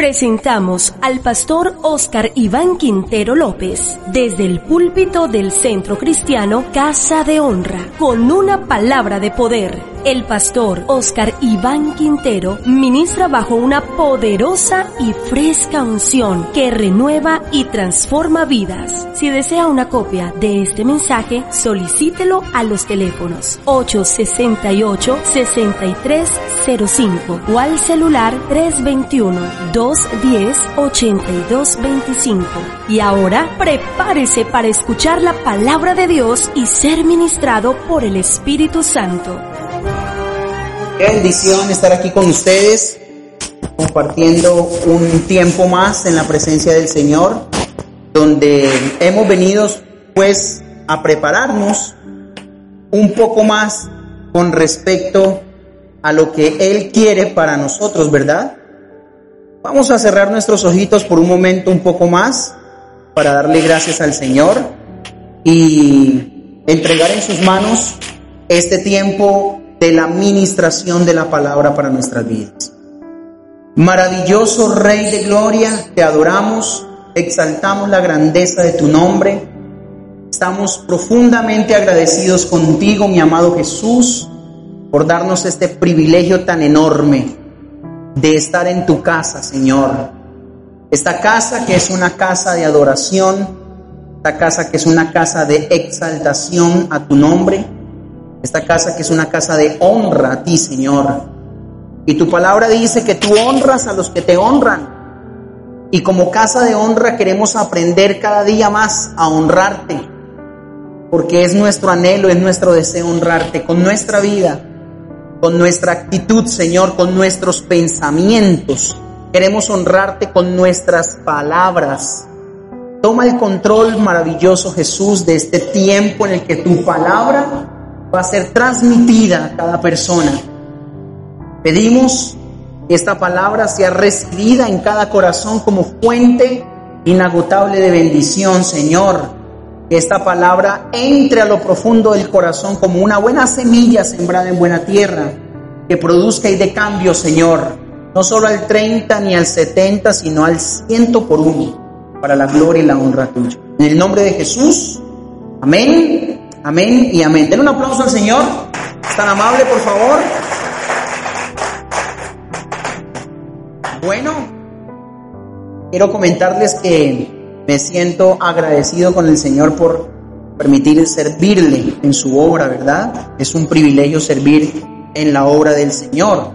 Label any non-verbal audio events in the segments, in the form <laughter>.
Presentamos al pastor Oscar Iván Quintero López desde el púlpito del Centro Cristiano Casa de Honra con una palabra de poder. El pastor Oscar Iván Quintero ministra bajo una poderosa y fresca unción que renueva y transforma vidas. Si desea una copia de este mensaje, solicítelo a los teléfonos 868-6305 o al celular 321-210-8225. Y ahora prepárese para escuchar la palabra de Dios y ser ministrado por el Espíritu Santo. Bendición estar aquí con ustedes, compartiendo un tiempo más en la presencia del Señor, donde hemos venido pues a prepararnos un poco más con respecto a lo que Él quiere para nosotros, ¿verdad? Vamos a cerrar nuestros ojitos por un momento un poco más para darle gracias al Señor y entregar en sus manos este tiempo de la ministración de la palabra para nuestras vidas. Maravilloso Rey de Gloria, te adoramos, exaltamos la grandeza de tu nombre. Estamos profundamente agradecidos contigo, mi amado Jesús, por darnos este privilegio tan enorme de estar en tu casa, Señor. Esta casa que es una casa de adoración, esta casa que es una casa de exaltación a tu nombre esta casa que es una casa de honra a ti, Señor. Y tu palabra dice que tú honras a los que te honran. Y como casa de honra queremos aprender cada día más a honrarte. Porque es nuestro anhelo, es nuestro deseo honrarte con nuestra vida, con nuestra actitud, Señor, con nuestros pensamientos. Queremos honrarte con nuestras palabras. Toma el control maravilloso, Jesús, de este tiempo en el que tu palabra va a ser transmitida a cada persona. Pedimos que esta palabra sea recibida en cada corazón como fuente inagotable de bendición, Señor. Que esta palabra entre a lo profundo del corazón como una buena semilla sembrada en buena tierra, que produzca y de cambio, Señor, no solo al 30 ni al 70, sino al ciento por uno, para la gloria y la honra tuya. En el nombre de Jesús, amén Amén y amén. Den un aplauso al Señor. tan amable, por favor. Bueno, quiero comentarles que me siento agradecido con el Señor por permitir servirle en su obra, ¿verdad? Es un privilegio servir en la obra del Señor,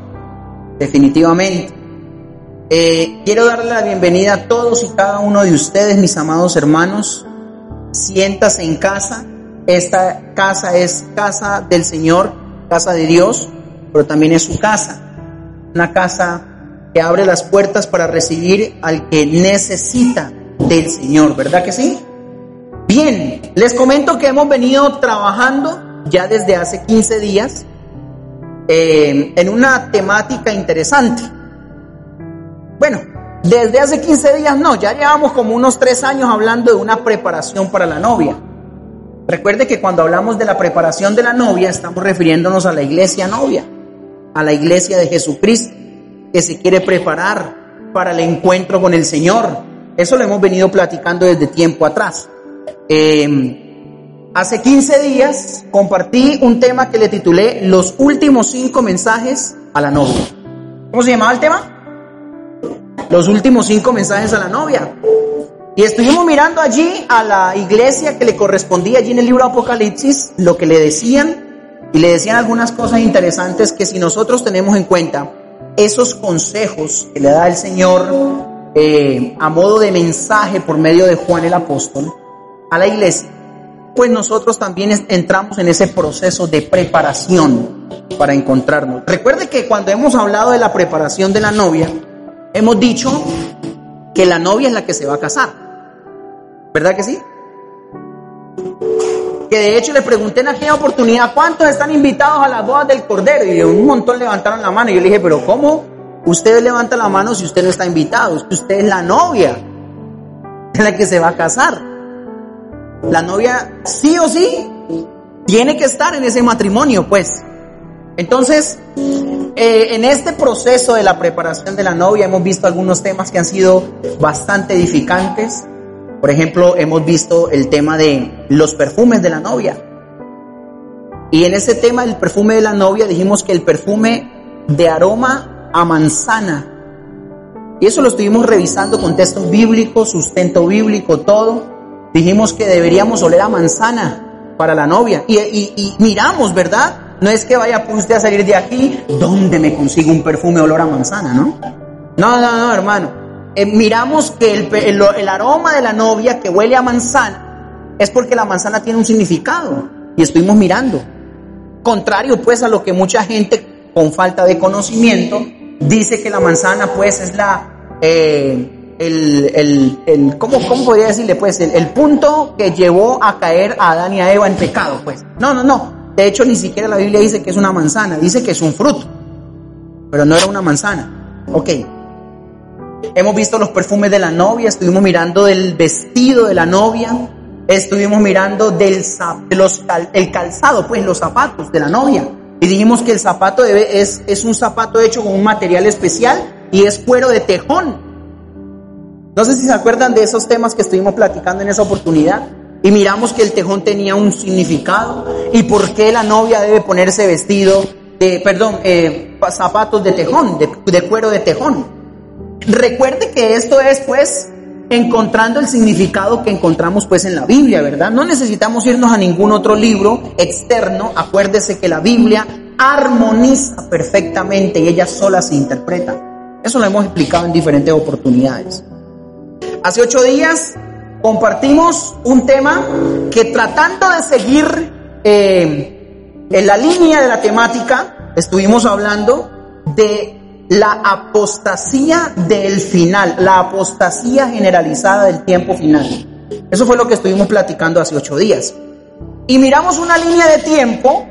definitivamente. Eh, quiero darle la bienvenida a todos y cada uno de ustedes, mis amados hermanos. Siéntase en casa esta casa es casa del Señor, casa de Dios, pero también es su casa. Una casa que abre las puertas para recibir al que necesita del Señor, ¿verdad que sí? Bien, les comento que hemos venido trabajando ya desde hace 15 días eh, en una temática interesante. Bueno, desde hace 15 días no, ya llevamos como unos 3 años hablando de una preparación para la novia. Recuerde que cuando hablamos de la preparación de la novia, estamos refiriéndonos a la iglesia novia, a la iglesia de Jesucristo, que se quiere preparar para el encuentro con el Señor. Eso lo hemos venido platicando desde tiempo atrás. Em, hace 15 días compartí un tema que le titulé Los últimos cinco mensajes a la novia. ¿Cómo se llamaba el tema? Los últimos cinco mensajes a la novia. Y estuvimos mirando allí a la iglesia que le correspondía allí en el libro Apocalipsis, lo que le decían, y le decían algunas cosas interesantes que si nosotros tenemos en cuenta esos consejos que le da el Señor eh, a modo de mensaje por medio de Juan el apóstol a la iglesia, pues nosotros también entramos en ese proceso de preparación para encontrarnos. Recuerde que cuando hemos hablado de la preparación de la novia, hemos dicho que la novia es la que se va a casar. ¿Verdad que sí? Que de hecho le pregunté en aquella oportunidad, ¿cuántos están invitados a las bodas del Cordero? Y un montón levantaron la mano. Y yo le dije, pero ¿cómo usted levanta la mano si usted no está invitado? Usted es la novia, es la que se va a casar. La novia sí o sí tiene que estar en ese matrimonio, pues. Entonces, eh, en este proceso de la preparación de la novia hemos visto algunos temas que han sido bastante edificantes. Por ejemplo, hemos visto el tema de los perfumes de la novia. Y en ese tema del perfume de la novia dijimos que el perfume de aroma a manzana. Y eso lo estuvimos revisando con textos bíblicos, sustento bíblico, todo. Dijimos que deberíamos oler a manzana para la novia. Y, y miramos, ¿verdad? No es que vaya usted a salir de aquí, ¿dónde me consigo un perfume olor a manzana, no? No, no, no, hermano. Eh, miramos que el, el, aroma de la novia que huele a manzana es porque la manzana tiene un significado. Y estuvimos mirando. Contrario pues a lo que mucha gente con falta de conocimiento dice que la manzana pues es la... Eh, el, el, el ¿cómo, ¿cómo, podría decirle? Pues el, punto que llevó a caer a Adán y a Eva en pecado, pues. No, no, no. De hecho, ni siquiera la Biblia dice que es una manzana, dice que es un fruto, pero no era una manzana. Ok. Hemos visto los perfumes de la novia, estuvimos mirando del vestido de la novia, estuvimos mirando del de los, el calzado, pues los zapatos de la novia. Y dijimos que el zapato debe, es, es un zapato hecho con un material especial y es cuero de tejón. No sé si se acuerdan de esos temas que estuvimos platicando en esa oportunidad. Y miramos que el tejón tenía un significado y por qué la novia debe ponerse vestido de, perdón, eh, zapatos de tejón, de, cuero de tejón. Recuerde que esto es pues encontrando el significado que encontramos pues en la Biblia, ¿verdad? No necesitamos irnos a ningún otro libro externo. Acuérdese que la Biblia armoniza perfectamente y ella sola se interpreta. Eso lo hemos explicado en diferentes oportunidades. Hace ocho días compartimos un tema que tratando de seguir eh, en la línea de la temática, estuvimos hablando de la apostasía del final, la apostasía generalizada del tiempo final. Eso fue lo que estuvimos platicando hace ocho días. Y miramos una línea de tiempo,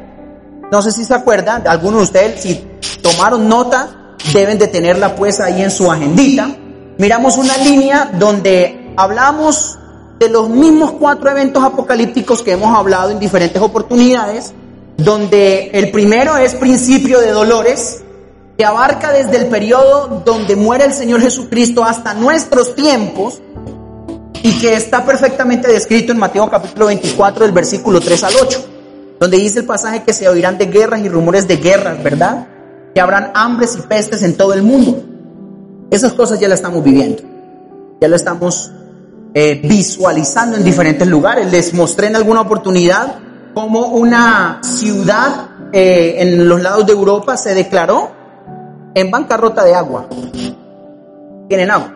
no sé si se acuerdan, algunos de ustedes si tomaron nota, deben de tenerla pues ahí en su agendita. Miramos una línea donde hablamos de los mismos cuatro eventos apocalípticos que hemos hablado en diferentes oportunidades, donde el primero es principio de dolores, que abarca desde el periodo donde muere el Señor Jesucristo hasta nuestros tiempos, y que está perfectamente descrito en Mateo capítulo 24 del versículo 3 al 8, donde dice el pasaje que se oirán de guerras y rumores de guerras, ¿verdad? Que habrán hambres y pestes en todo el mundo. Esas cosas ya las estamos viviendo, ya lo estamos eh, visualizando en diferentes lugares. Les mostré en alguna oportunidad cómo una ciudad eh, en los lados de Europa se declaró en bancarrota de agua. Tienen agua.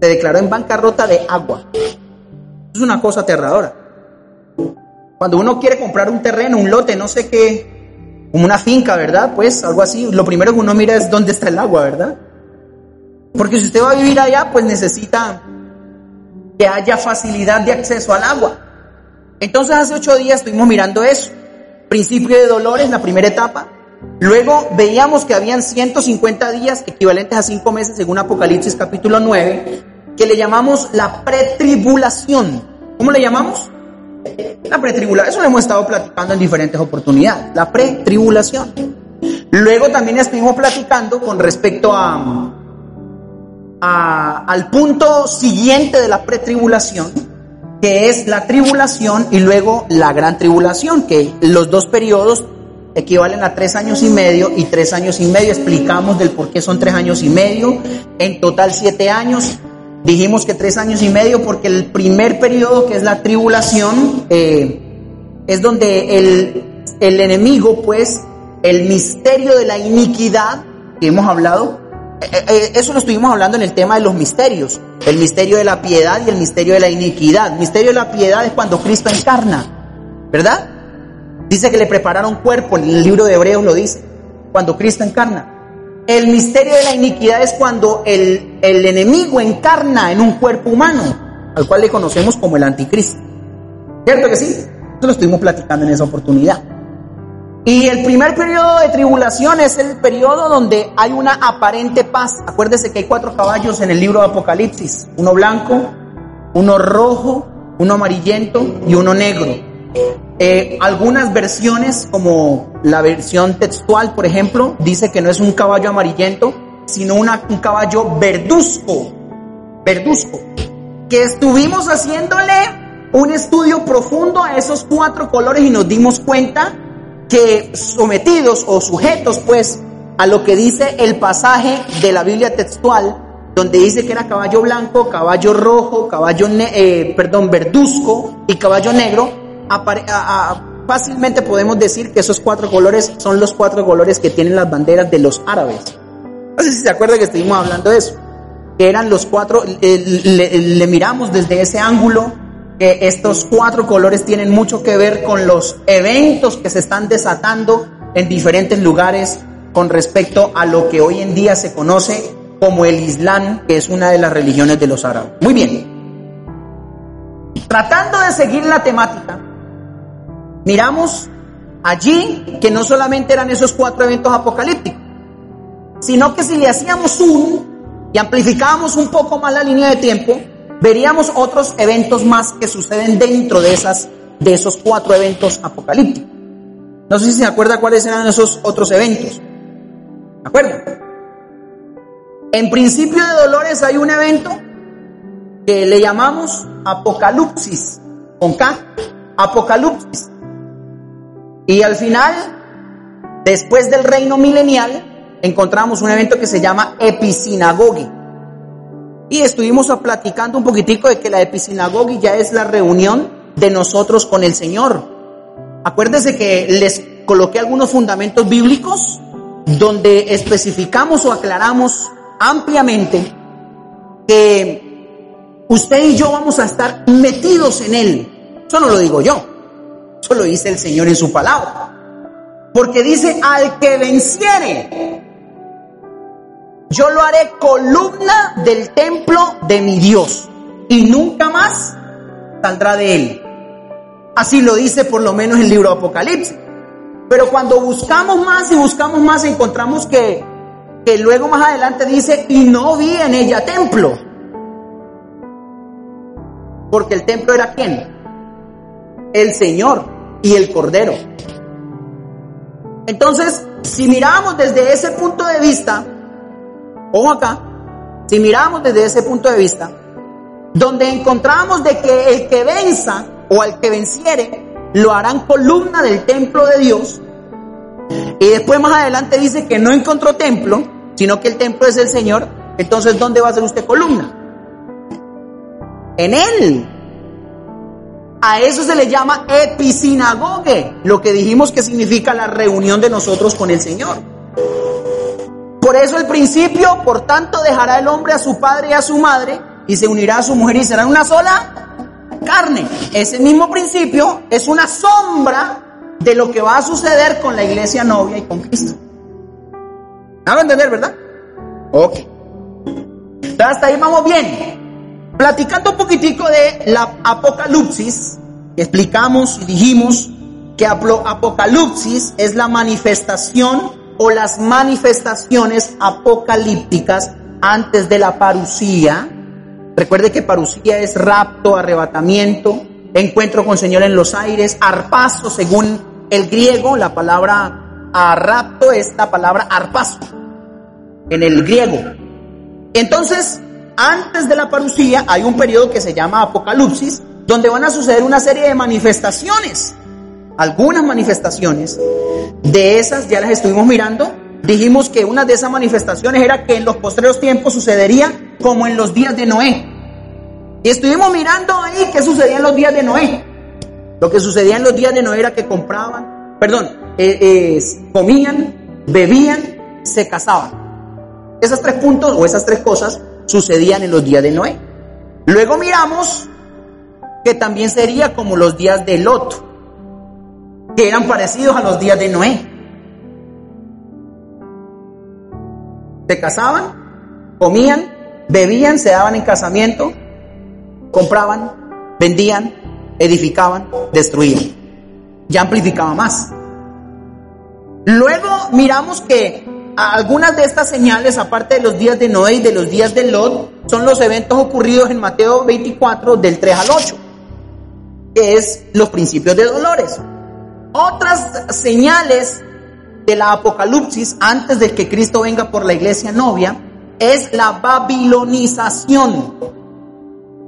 Se declaró en bancarrota de agua. Es una cosa aterradora. Cuando uno quiere comprar un terreno, un lote, no sé qué, como una finca, ¿verdad? Pues algo así, lo primero que uno mira es dónde está el agua, ¿verdad? Porque si usted va a vivir allá, pues necesita que haya facilidad de acceso al agua. Entonces hace ocho días estuvimos mirando eso. Principio de dolores, la primera etapa. Luego veíamos que habían 150 días equivalentes a cinco meses según Apocalipsis capítulo 9, que le llamamos la pretribulación. ¿Cómo le llamamos? La pretribulación. Eso lo hemos estado platicando en diferentes oportunidades. La pretribulación. Luego también estuvimos platicando con respecto a al punto siguiente de la pretribulación, que es la tribulación y luego la gran tribulación, que los dos periodos equivalen a tres años y medio y tres años y medio. Explicamos del por qué son tres años y medio, en total siete años. Dijimos que tres años y medio porque el primer periodo, que es la tribulación, eh, es donde el, el enemigo, pues, el misterio de la iniquidad, que hemos hablado, eh, eh, eso lo estuvimos hablando en el tema de los misterios, el misterio de la piedad y el misterio de la iniquidad. Misterio de la piedad es cuando Cristo encarna, ¿verdad? Dice que le prepararon cuerpo, el libro de Hebreos lo dice, cuando Cristo encarna. El misterio de la iniquidad es cuando el, el enemigo encarna en un cuerpo humano, al cual le conocemos como el anticristo. ¿Cierto que sí? Eso lo estuvimos platicando en esa oportunidad. Y el primer periodo de tribulación es el periodo donde hay una aparente paz. Acuérdese que hay cuatro caballos en el libro de Apocalipsis. Uno blanco, uno rojo, uno amarillento y uno negro. Eh, algunas versiones, como la versión textual, por ejemplo, dice que no es un caballo amarillento, sino un caballo verduzco, verduzco, que estuvimos haciéndole un estudio profundo a esos cuatro colores y nos dimos cuenta que sometidos o sujetos pues a lo que dice el pasaje de la Biblia textual, donde dice que era caballo blanco, caballo rojo, caballo, eh, perdón, verduzco y caballo negro, fácilmente podemos decir que esos cuatro colores son los cuatro colores que tienen las banderas de los árabes. No sé si se acuerda que estuvimos hablando de eso, que eran los cuatro, le miramos desde ese ángulo que estos cuatro colores tienen mucho que ver con los eventos que se están desatando en diferentes lugares con respecto a lo que hoy en día se conoce como el Islam, que es una de las religiones de los árabes. Muy bien. Tratando de seguir la temática, miramos allí que no solamente eran esos cuatro eventos apocalípticos, sino que si le hacíamos un y amplificábamos un poco más la línea de tiempo, veríamos otros eventos más que suceden dentro de, esas, de esos cuatro eventos apocalípticos. No sé si se acuerda cuáles eran esos otros eventos. ¿De acuerdo? En principio de dolores hay un evento que le llamamos Apocalipsis, con K, Apocalipsis. Y al final, después del reino milenial, encontramos un evento que se llama Episinagogi. Y estuvimos platicando un poquitico de que la episinagogia ya es la reunión de nosotros con el Señor. Acuérdense que les coloqué algunos fundamentos bíblicos donde especificamos o aclaramos ampliamente que usted y yo vamos a estar metidos en Él. Eso no lo digo yo, eso lo dice el Señor en su palabra. Porque dice, al que venciere, yo lo haré columna del templo de mi Dios y nunca más saldrá de él. Así lo dice por lo menos el libro de Apocalipsis. Pero cuando buscamos más y buscamos más encontramos que, que luego más adelante dice, y no vi en ella templo. Porque el templo era quién? El Señor y el Cordero. Entonces, si miramos desde ese punto de vista, Ojo acá, si miramos desde ese punto de vista, donde encontramos de que el que venza o al que venciere, lo harán columna del templo de Dios. Y después más adelante dice que no encontró templo, sino que el templo es el Señor. Entonces, ¿dónde va a ser usted columna? En Él. A eso se le llama episinagoge, lo que dijimos que significa la reunión de nosotros con el Señor. Por eso el principio, por tanto, dejará el hombre a su padre y a su madre y se unirá a su mujer y será una sola carne. Ese mismo principio es una sombra de lo que va a suceder con la iglesia novia y con Cristo. ¿Me a entender, verdad? Ok. Entonces, hasta ahí vamos bien. Platicando un poquitico de la Apocalipsis, explicamos y dijimos que Apocalipsis es la manifestación o las manifestaciones apocalípticas antes de la parucía. Recuerde que parucía es rapto, arrebatamiento, encuentro con Señor en los aires, arpazo según el griego, la palabra rapto es la palabra arpazo en el griego. Entonces, antes de la parucía hay un periodo que se llama apocalipsis, donde van a suceder una serie de manifestaciones algunas manifestaciones. De esas ya las estuvimos mirando. Dijimos que una de esas manifestaciones era que en los postreros tiempos sucedería como en los días de Noé. Y estuvimos mirando ahí qué sucedía en los días de Noé. Lo que sucedía en los días de Noé era que compraban, perdón, eh, eh, comían, bebían, se casaban. Esos tres puntos o esas tres cosas sucedían en los días de Noé. Luego miramos que también sería como los días de Lot que eran parecidos a los días de Noé. Se casaban, comían, bebían, se daban en casamiento, compraban, vendían, edificaban, destruían. Ya amplificaba más. Luego miramos que algunas de estas señales, aparte de los días de Noé y de los días de Lot, son los eventos ocurridos en Mateo 24 del 3 al 8 que es los principios de dolores. Otras señales de la apocalipsis antes de que Cristo venga por la iglesia novia es la babilonización.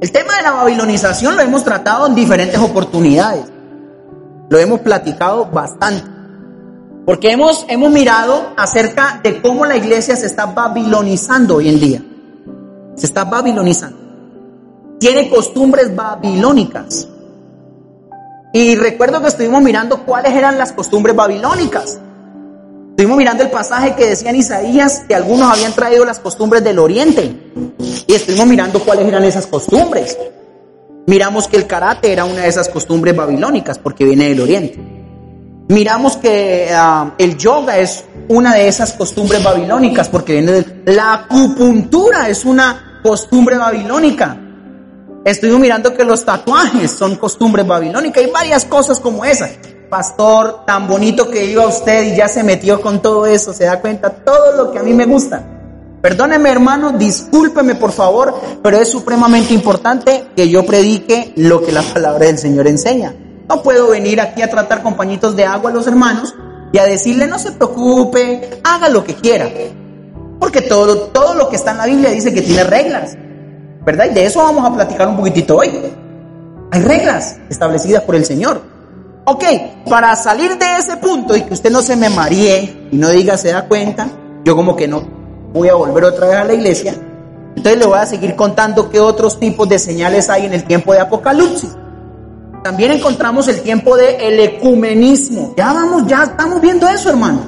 El tema de la babilonización lo hemos tratado en diferentes oportunidades. Lo hemos platicado bastante. Porque hemos, hemos mirado acerca de cómo la iglesia se está babilonizando hoy en día. Se está babilonizando. Tiene costumbres babilónicas. Y recuerdo que estuvimos mirando cuáles eran las costumbres babilónicas. Estuvimos mirando el pasaje que decía en Isaías que algunos habían traído las costumbres del oriente. Y estuvimos mirando cuáles eran esas costumbres. Miramos que el karate era una de esas costumbres babilónicas porque viene del oriente. Miramos que ah, el yoga es una de esas costumbres babilónicas porque viene de... La acupuntura es una costumbre babilónica. Estuvimos mirando que los tatuajes son costumbres babilónicas. Hay varias cosas como esas. Pastor, tan bonito que iba usted y ya se metió con todo eso. Se da cuenta todo lo que a mí me gusta. Perdóneme hermano, discúlpeme por favor, pero es supremamente importante que yo predique lo que la palabra del Señor enseña. No puedo venir aquí a tratar con pañitos de agua a los hermanos y a decirle no se preocupe, haga lo que quiera. Porque todo, todo lo que está en la Biblia dice que tiene reglas. ¿verdad? Y de eso vamos a platicar un poquitito hoy. Hay reglas establecidas por el Señor. Ok, para salir de ese punto y que usted no se me maríe y no diga se da cuenta, yo como que no voy a volver otra vez a la iglesia. Entonces le voy a seguir contando qué otros tipos de señales hay en el tiempo de Apocalipsis. También encontramos el tiempo del el ecumenismo. Ya vamos, ya estamos viendo eso, hermano.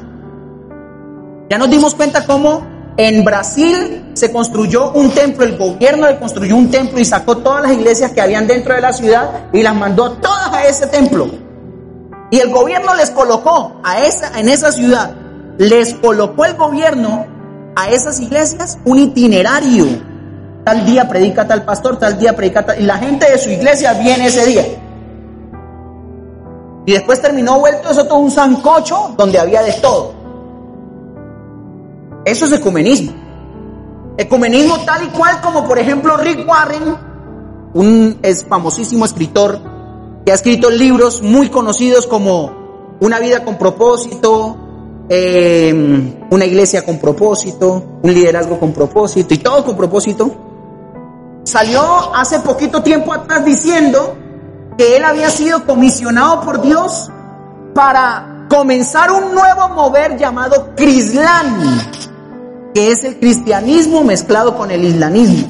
Ya nos dimos cuenta cómo en Brasil se construyó un templo, el gobierno le construyó un templo y sacó todas las iglesias que habían dentro de la ciudad y las mandó todas a ese templo. Y el gobierno les colocó a esa, en esa ciudad, les colocó el gobierno a esas iglesias un itinerario. Tal día predica tal pastor, tal día predica tal... Y la gente de su iglesia viene ese día. Y después terminó vuelto eso todo un sancocho donde había de todo. Eso es ecumenismo. Ecumenismo tal y cual como por ejemplo Rick Warren, un es famosísimo escritor que ha escrito libros muy conocidos como Una vida con propósito, em, Una iglesia con propósito, Un liderazgo con propósito y todo con propósito. Salió hace poquito tiempo atrás diciendo que él había sido comisionado por Dios para comenzar un nuevo mover llamado Crislán que es el cristianismo mezclado con el islamismo.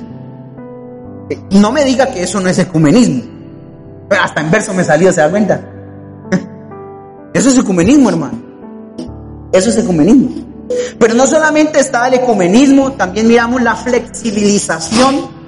No me diga que eso no es ecumenismo. Hasta en verso me salió, ¿se da cuenta? <laughs> Eso es ecumenismo, hermano. Eso es ecumenismo. Pero no solamente está el ecumenismo, también miramos la flexibilización,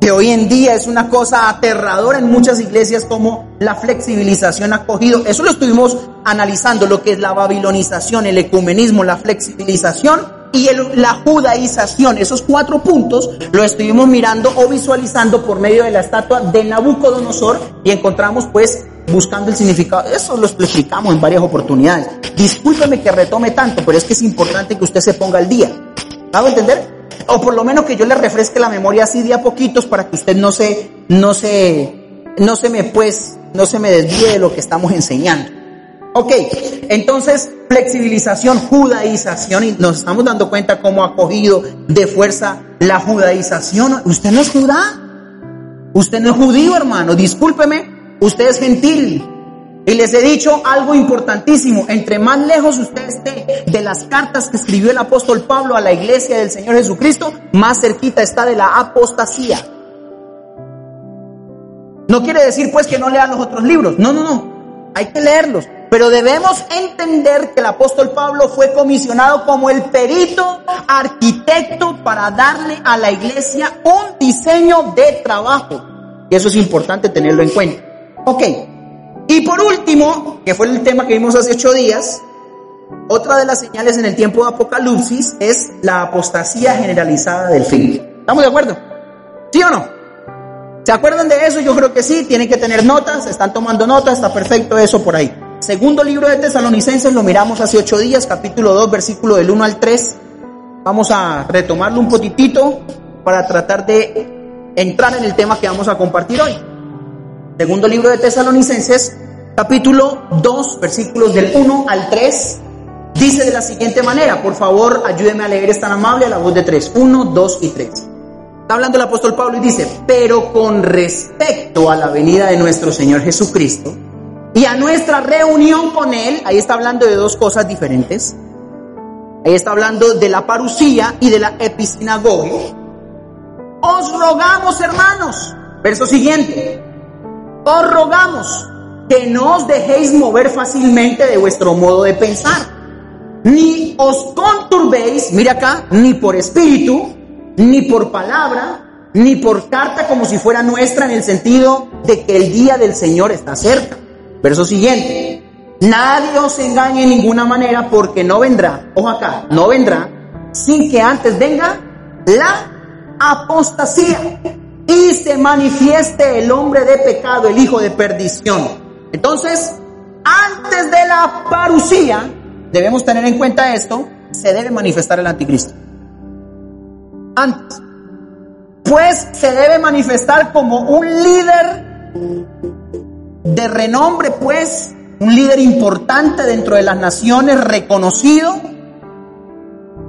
que hoy en día es una cosa aterradora en muchas iglesias como la flexibilización ha cogido. Eso lo estuvimos analizando, lo que es la babilonización, el ecumenismo, la flexibilización y la judaización. Esos cuatro puntos lo estuvimos mirando o visualizando por medio de la estatua de Nabucodonosor y encontramos pues buscando el significado. Eso lo explicamos en varias oportunidades. Discúlpeme que retome tanto, pero es que es importante que usted se ponga al día. ¿Hago entender? O por lo menos que yo le refresque la memoria así de a poquitos para que usted no se, no se, no se me pues, no se me desvíe de lo que estamos enseñando. Ok, entonces flexibilización, judaización, y nos estamos dando cuenta cómo ha cogido de fuerza la judaización. Usted no es judá, usted no es judío, hermano, discúlpeme, usted es gentil. Y les he dicho algo importantísimo, entre más lejos usted esté de las cartas que escribió el apóstol Pablo a la iglesia del Señor Jesucristo, más cerquita está de la apostasía. No quiere decir pues que no lea los otros libros, no, no, no, hay que leerlos, pero debemos entender que el apóstol Pablo fue comisionado como el perito arquitecto para darle a la iglesia un diseño de trabajo. Y eso es importante tenerlo en cuenta. Ok. Y por último, que fue el tema que vimos hace ocho días, otra de las señales en el tiempo de Apocalipsis es la apostasía generalizada del fin. ¿Estamos de acuerdo? ¿Sí o no? ¿Se acuerdan de eso? Yo creo que sí, tienen que tener notas, están tomando notas, está perfecto eso por ahí. Segundo libro de Tesalonicenses lo miramos hace ocho días, capítulo 2, versículo del 1 al 3. Vamos a retomarlo un poquitito para tratar de entrar en el tema que vamos a compartir hoy. Segundo libro de Tesalonicenses, capítulo 2, versículos del 1 al 3, dice de la siguiente manera, por favor, ayúdeme a leer, es tan amable, a la voz de 3, 1, 2 y 3. Está hablando el apóstol Pablo y dice, pero con respecto a la venida de nuestro Señor Jesucristo y a nuestra reunión con Él, ahí está hablando de dos cosas diferentes. Ahí está hablando de la parucía y de la episinagogia. Os rogamos, hermanos, verso siguiente, os rogamos que no os dejéis mover fácilmente de vuestro modo de pensar, ni os conturbéis, mira acá, ni por espíritu, ni por palabra, ni por carta como si fuera nuestra en el sentido de que el día del Señor está cerca. Verso siguiente, nadie os engañe en ninguna manera porque no vendrá, ojo acá, no vendrá sin que antes venga la apostasía y se manifieste el hombre de pecado, el hijo de perdición. Entonces, antes de la parucía, debemos tener en cuenta esto, se debe manifestar el anticristo. Antes. Pues se debe manifestar como un líder de renombre, pues, un líder importante dentro de las naciones, reconocido.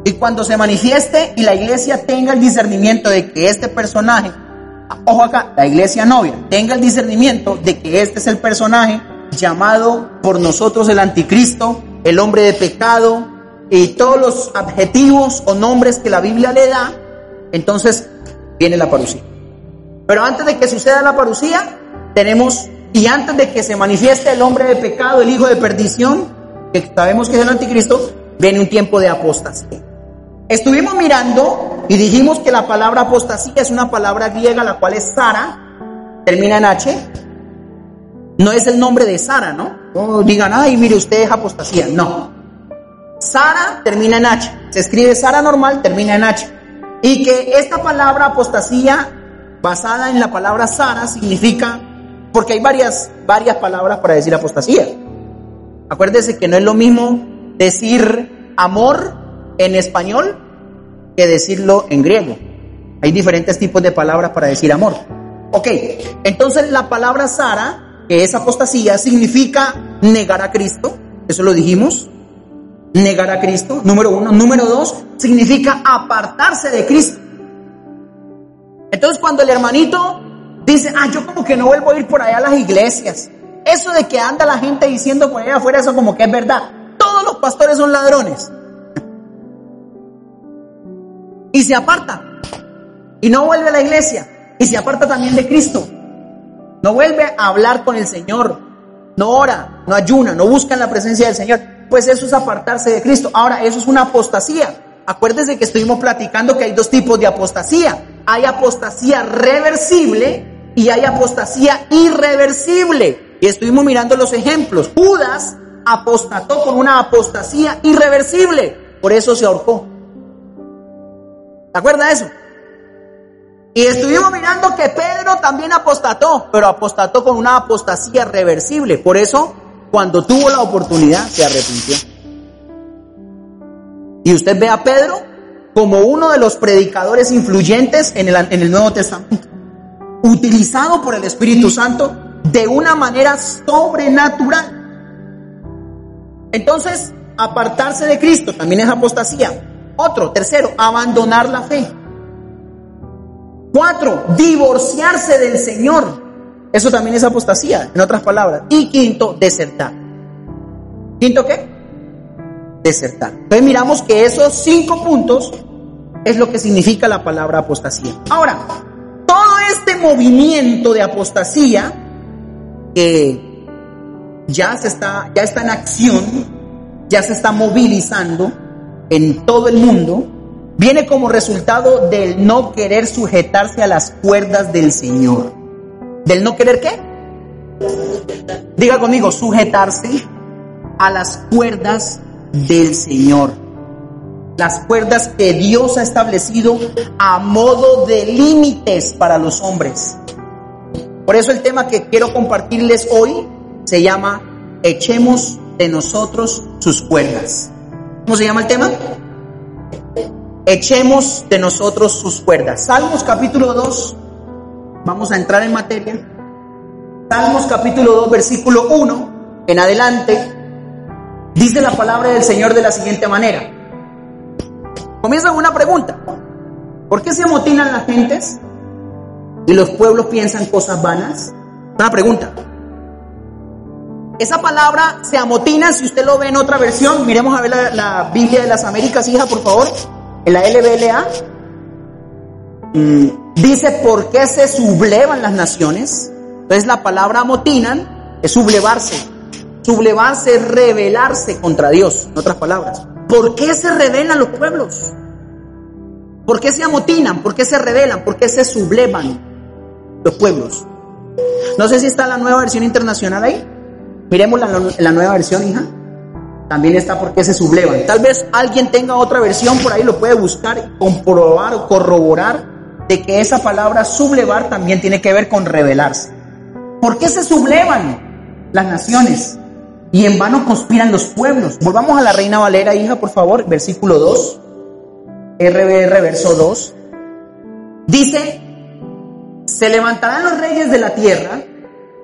Y cuando se manifieste y la iglesia tenga el discernimiento de que este personaje ojo acá, la iglesia novia tenga el discernimiento de que este es el personaje llamado por nosotros el anticristo, el hombre de pecado y todos los adjetivos o nombres que la Biblia le da, entonces viene la parucía. Pero antes de que suceda la parucía, tenemos, y antes de que se manifieste el hombre de pecado, el hijo de perdición, que sabemos que es el anticristo, viene un tiempo de apostasía. Estuvimos mirando y dijimos que la palabra apostasía es una palabra griega, la cual es Sara, termina en H. No es el nombre de Sara, ¿no? No digan, ay, mire, usted es apostasía. No. Sara termina en H. Se escribe Sara normal, termina en H. Y que esta palabra apostasía, basada en la palabra Sara, significa, porque hay varias, varias palabras para decir apostasía. Acuérdese que no es lo mismo decir amor en español que decirlo en griego. Hay diferentes tipos de palabras para decir amor. Ok, entonces la palabra Sara, que es apostasía, significa negar a Cristo. Eso lo dijimos. Negar a Cristo, número uno. Número dos, significa apartarse de Cristo. Entonces cuando el hermanito dice, ah, yo como que no vuelvo a ir por allá a las iglesias. Eso de que anda la gente diciendo por allá afuera, eso como que es verdad. Todos los pastores son ladrones y se aparta y no vuelve a la iglesia y se aparta también de Cristo. No vuelve a hablar con el Señor, no ora, no ayuna, no busca en la presencia del Señor. Pues eso es apartarse de Cristo. Ahora, eso es una apostasía. Acuérdense que estuvimos platicando que hay dos tipos de apostasía. Hay apostasía reversible y hay apostasía irreversible. Y estuvimos mirando los ejemplos. Judas apostató con una apostasía irreversible. Por eso se ahorcó. ¿Se acuerda de eso? Y estuvimos mirando que Pedro también apostató, pero apostató con una apostasía reversible. Por eso, cuando tuvo la oportunidad, se arrepintió. Y usted ve a Pedro como uno de los predicadores influyentes en el, en el Nuevo Testamento, utilizado por el Espíritu Santo de una manera sobrenatural. Entonces, apartarse de Cristo también es apostasía. Otro, tercero, abandonar la fe. Cuatro, divorciarse del Señor. Eso también es apostasía, en otras palabras. Y quinto, desertar. ¿Quinto qué? Desertar. Entonces miramos que esos cinco puntos es lo que significa la palabra apostasía. Ahora, todo este movimiento de apostasía que ya se está, ya está en acción, ya se está movilizando, en todo el mundo viene como resultado del no querer sujetarse a las cuerdas del Señor. ¿Del no querer qué? Diga conmigo, sujetarse a las cuerdas del Señor. Las cuerdas que Dios ha establecido a modo de límites para los hombres. Por eso el tema que quiero compartirles hoy se llama Echemos de nosotros sus cuerdas. ¿Cómo se llama el tema? Echemos de nosotros sus cuerdas. Salmos capítulo 2. Vamos a entrar en materia. Salmos capítulo 2, versículo 1 en adelante, dice la palabra del Señor de la siguiente manera. Comienza con una pregunta. ¿Por qué se amotinan las gentes y los pueblos piensan cosas vanas? Una pregunta. Esa palabra se amotina, si usted lo ve en otra versión, miremos a ver la, Biblia de las Américas, hija, por favor, en la LBLA. Mm, dice, ¿por qué se sublevan las naciones? Entonces la palabra amotinan es sublevarse. Sublevarse es rebelarse contra Dios, en otras palabras. ¿Por qué se rebelan los pueblos? ¿Por qué se amotinan? ¿Por qué se rebelan? ¿Por qué se sublevan los pueblos? No sé si está la nueva versión internacional ahí. Miremos la, nueva versión, hija. También está por qué se sublevan. Tal vez alguien tenga otra versión por ahí, lo puede buscar, comprobar o corroborar de que esa palabra sublevar también tiene que ver con rebelarse. ¿Por qué se sublevan las naciones? Y en vano conspiran los pueblos. Volvamos a la Reina Valera, hija, por favor, versículo 2. RBR, verso 2. Dice, se levantarán los reyes de la tierra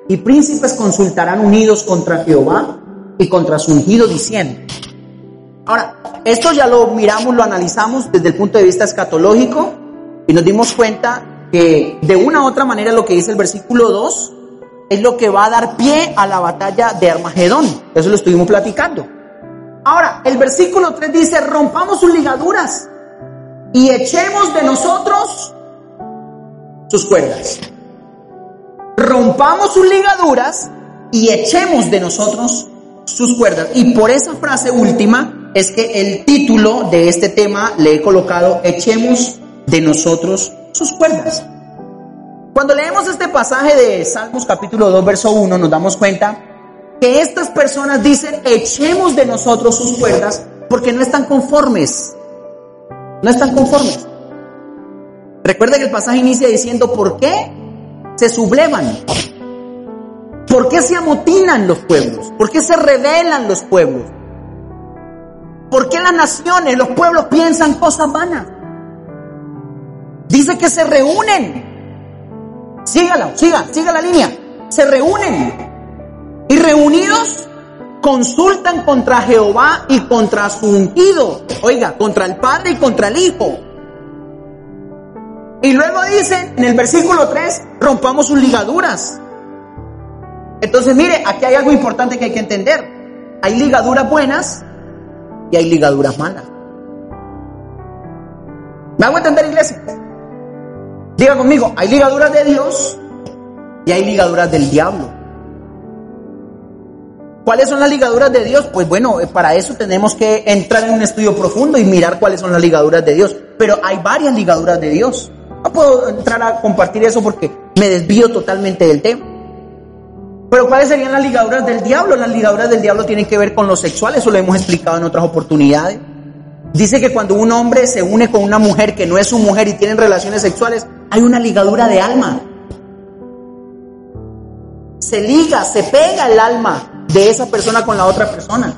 y príncipes consultarán unidos contra Jehová y contra su ungido diciendo. Ahora, esto ya lo miramos, lo analizamos desde el punto de vista escatológico y nos dimos cuenta que de una u otra manera lo que dice el versículo 2 es lo que va a dar pie a la batalla de Armagedón. Eso lo estuvimos platicando. Ahora, el versículo 3 dice, rompamos sus ligaduras y echemos de nosotros sus cuerdas. Rompamos sus ligaduras y echemos de nosotros sus cuerdas. Y por esa frase última es que el título de este tema le he colocado, echemos de nosotros sus cuerdas. Cuando leemos este pasaje de Salmos capítulo 2, verso 1, nos damos cuenta que estas personas dicen, echemos de nosotros sus cuerdas porque no están conformes. No están conformes. Recuerda que el pasaje inicia diciendo, ¿por qué se sublevan? ¿Por qué se amotinan los pueblos? ¿Por qué se rebelan los pueblos? ¿Por qué las naciones, los pueblos piensan cosas vanas? Dice que se reúnen. Sígala, siga, siga la línea. Se reúnen. Y reunidos consultan contra Jehová y contra su ungido. Oiga, contra el Padre y contra el Hijo. Y luego dicen en el versículo 3, rompamos sus ligaduras. Entonces, mire, aquí hay algo importante que hay que entender. Hay ligaduras buenas y hay ligaduras malas. ¿Me hago entender, iglesia? Diga conmigo, hay ligaduras de Dios y hay ligaduras del diablo. ¿Cuáles son las ligaduras de Dios? Pues bueno, eh, para eso tenemos que entrar en un estudio profundo y mirar cuáles son las ligaduras de Dios. Pero hay varias ligaduras de Dios. No puedo entrar a compartir eso porque me desvío totalmente del tema. Pero ¿cuáles serían las ligaduras del diablo? Las ligaduras del diablo tienen que ver con lo sexual, eso lo hemos explicado en otras oportunidades. Dice que cuando un hombre se une con una mujer que no es su mujer y tienen relaciones sexuales, hay una ligadura de alma. Se liga, se pega el alma de esa persona con la otra persona.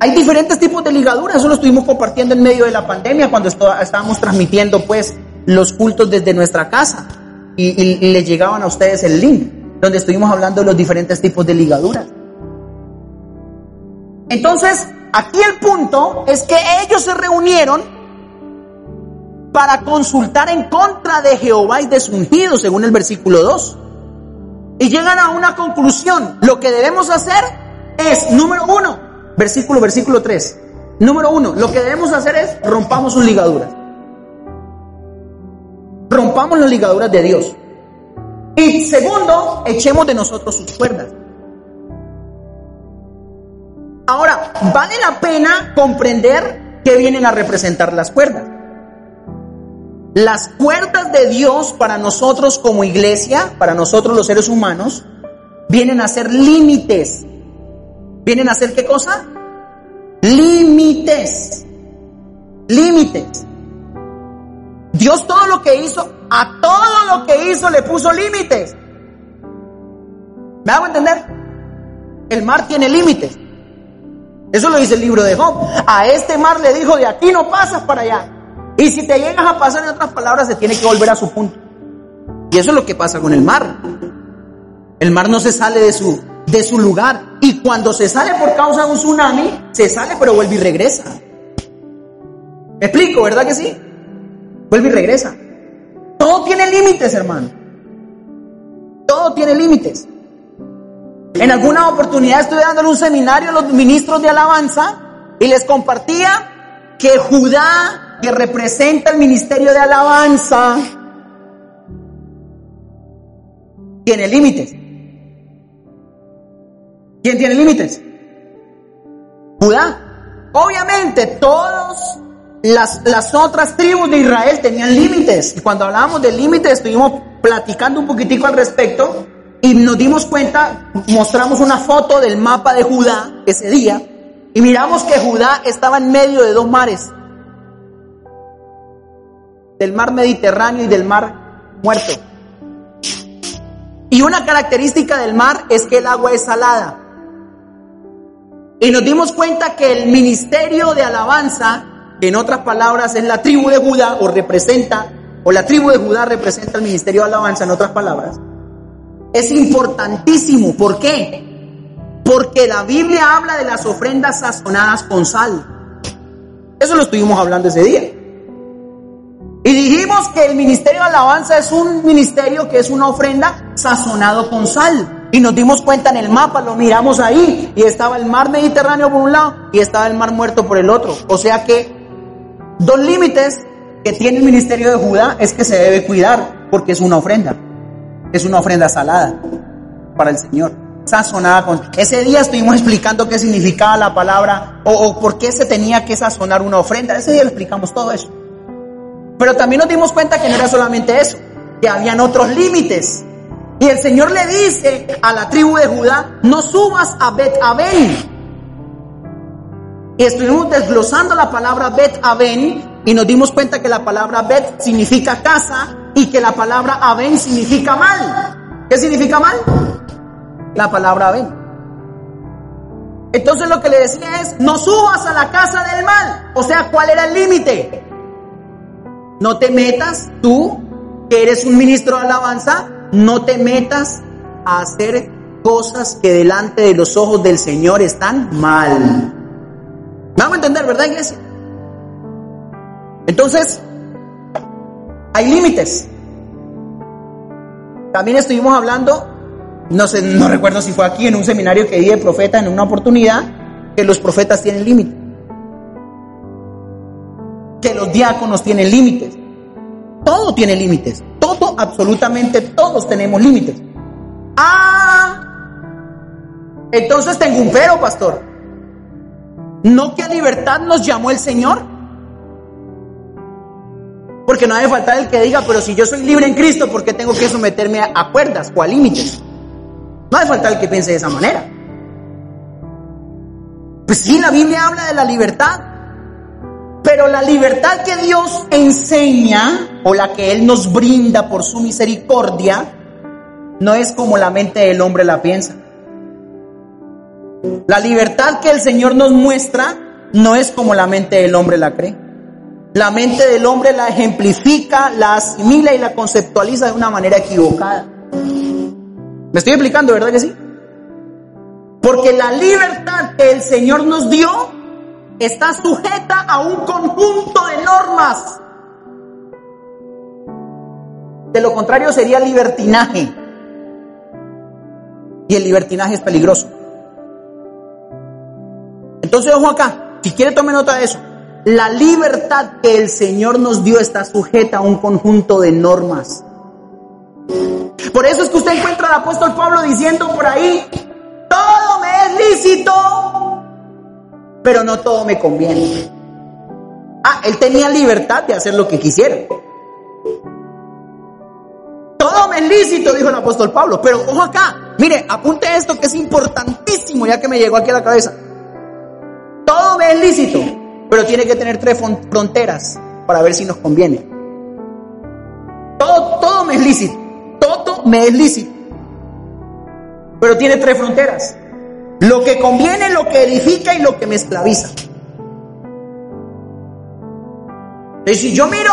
Hay diferentes tipos de ligaduras, eso lo estuvimos compartiendo en medio de la pandemia cuando estábamos transmitiendo pues los cultos desde nuestra casa y, y les llegaban a ustedes el link donde estuvimos hablando de los diferentes tipos de ligaduras. Entonces, aquí el punto es que ellos se reunieron para consultar en contra de Jehová y de su según el versículo 2. Y llegan a una conclusión. Lo que debemos hacer es, número uno, versículo, versículo 3. Número uno, lo que debemos hacer es rompamos sus ligaduras. Rompamos las ligaduras de Dios. Y segundo, echemos de nosotros sus cuerdas. Ahora, vale la pena comprender qué vienen a representar las cuerdas. Las cuerdas de Dios para nosotros como iglesia, para nosotros los seres humanos, vienen a ser límites. ¿Vienen a ser qué cosa? Límites. Límites. Dios todo lo que hizo, a todo lo que hizo le puso límites. ¿Me hago entender? El mar tiene límites. Eso lo dice el libro de Job. A este mar le dijo, de aquí no pasas para allá. Y si te llegas a pasar, en otras palabras, se tiene que volver a su punto. Y eso es lo que pasa con el mar. El mar no se sale de su, de su lugar. Y cuando se sale por causa de un tsunami, se sale pero vuelve y regresa. ¿Me explico, verdad que sí? Vuelve y regresa. Todo tiene límites, hermano. Todo tiene límites. En alguna oportunidad estuve dándole un seminario a los ministros de alabanza y les compartía que Judá, que representa el ministerio de alabanza, tiene límites. ¿Quién tiene límites? Judá. Obviamente todas las, las otras tribus de Israel tenían límites. Y cuando hablábamos de límites estuvimos platicando un poquitico al respecto y nos dimos cuenta, mostramos una foto del mapa de Judá ese día y miramos que Judá estaba en medio de dos mares, del mar Mediterráneo y del mar muerto. Y una característica del mar es que el agua es salada. Y nos dimos cuenta que el ministerio de alabanza, en otras palabras es la tribu de Judá o representa, o la tribu de Judá representa el ministerio de alabanza, en otras palabras, es importantísimo. ¿Por qué? Porque la Biblia habla de las ofrendas sazonadas con sal. Eso lo estuvimos hablando ese día. Y dijimos que el ministerio de alabanza es un ministerio que es una ofrenda sazonado con sal. Y nos dimos cuenta en el mapa, lo miramos ahí, y estaba el mar Mediterráneo por un lado y estaba el mar muerto por el otro. O sea que dos límites que tiene el ministerio de Judá es que se debe cuidar, porque es una ofrenda. Es una ofrenda salada para el Señor. Sazonada con... Ese día estuvimos explicando qué significaba la palabra o, por qué se tenía que sazonar una ofrenda. Ese día le explicamos todo eso. Pero también nos dimos cuenta que no era solamente eso, que habían otros límites. Y el Señor le dice a la tribu de Judá, no subas a Bet Aben. Y estuvimos desglosando la palabra Bet Aben y nos dimos cuenta que la palabra Bet significa casa y que la palabra Aben significa mal. ¿Qué significa mal? La palabra Aben. Entonces lo que le decía es, no subas a la casa del mal. O sea, ¿cuál era el límite? No te metas tú, que eres un ministro de alabanza, no te metas a hacer cosas que delante de los ojos del Señor están mal. ¿Me hago entender, verdad, iglesia? Entonces, hay límites. También estuvimos hablando, no sé, no recuerdo si fue aquí en un seminario que di de profeta en una oportunidad, que los profetas tienen límites que los diáconos tienen límites. Todo tiene límites. Todo, absolutamente todos tenemos límites. Ah, entonces tengo un pero, pastor. ¿No que a libertad nos llamó el Señor? Porque no debe faltar el que diga, pero si yo soy libre en Cristo, ¿por qué tengo que someterme a, cuerdas o a límites? No debe faltar el que piense de esa manera. Pues sí, la Biblia habla de la libertad. Pero la libertad que Dios enseña o la que Él nos brinda por su misericordia no es como la mente del hombre la piensa. La libertad que el Señor nos muestra no es como la mente del hombre la cree. La mente del hombre la ejemplifica, la asimila y la conceptualiza de una manera equivocada. ¿Me estoy explicando, verdad que sí? Porque la libertad que el Señor nos dio está sujeta a un conjunto de normas. De lo contrario sería libertinaje. Y el libertinaje es peligroso. Entonces, ojo acá, si quiere tome nota de eso. La libertad que el Señor nos dio está sujeta a un conjunto de normas. Por eso es que usted encuentra al apóstol Pablo diciendo por ahí, todo me es lícito, pero no todo me conviene. Ah, él tenía libertad de hacer lo que quisiera. Todo me es lícito, dijo el apóstol Pablo, pero ojo acá, mire, apunte esto que es importantísimo ya que me llegó aquí a la cabeza. Todo me es lícito, pero tiene que tener tres fronteras para ver si nos conviene. Todo, todo me es lícito, todo me es lícito, pero tiene tres fronteras. Lo que conviene, lo que edifica y lo que me esclaviza. Y si yo miro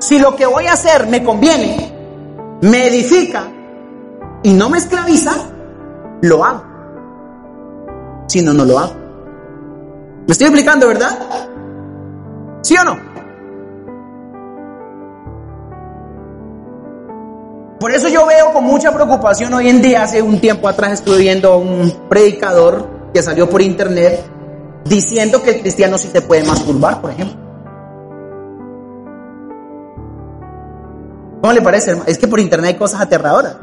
si lo que voy a hacer me conviene, me edifica y no me esclaviza, lo hago. Si no, no lo hago. ¿Me estoy explicando, verdad? ¿Sí o no? Por eso yo veo con mucha preocupación hoy en día, hace un tiempo atrás estuve viendo a un predicador que salió por internet diciendo que el cristiano sí se puede masturbar, por ejemplo. ¿Cómo le parece, hermano? Es que por internet hay cosas aterradoras.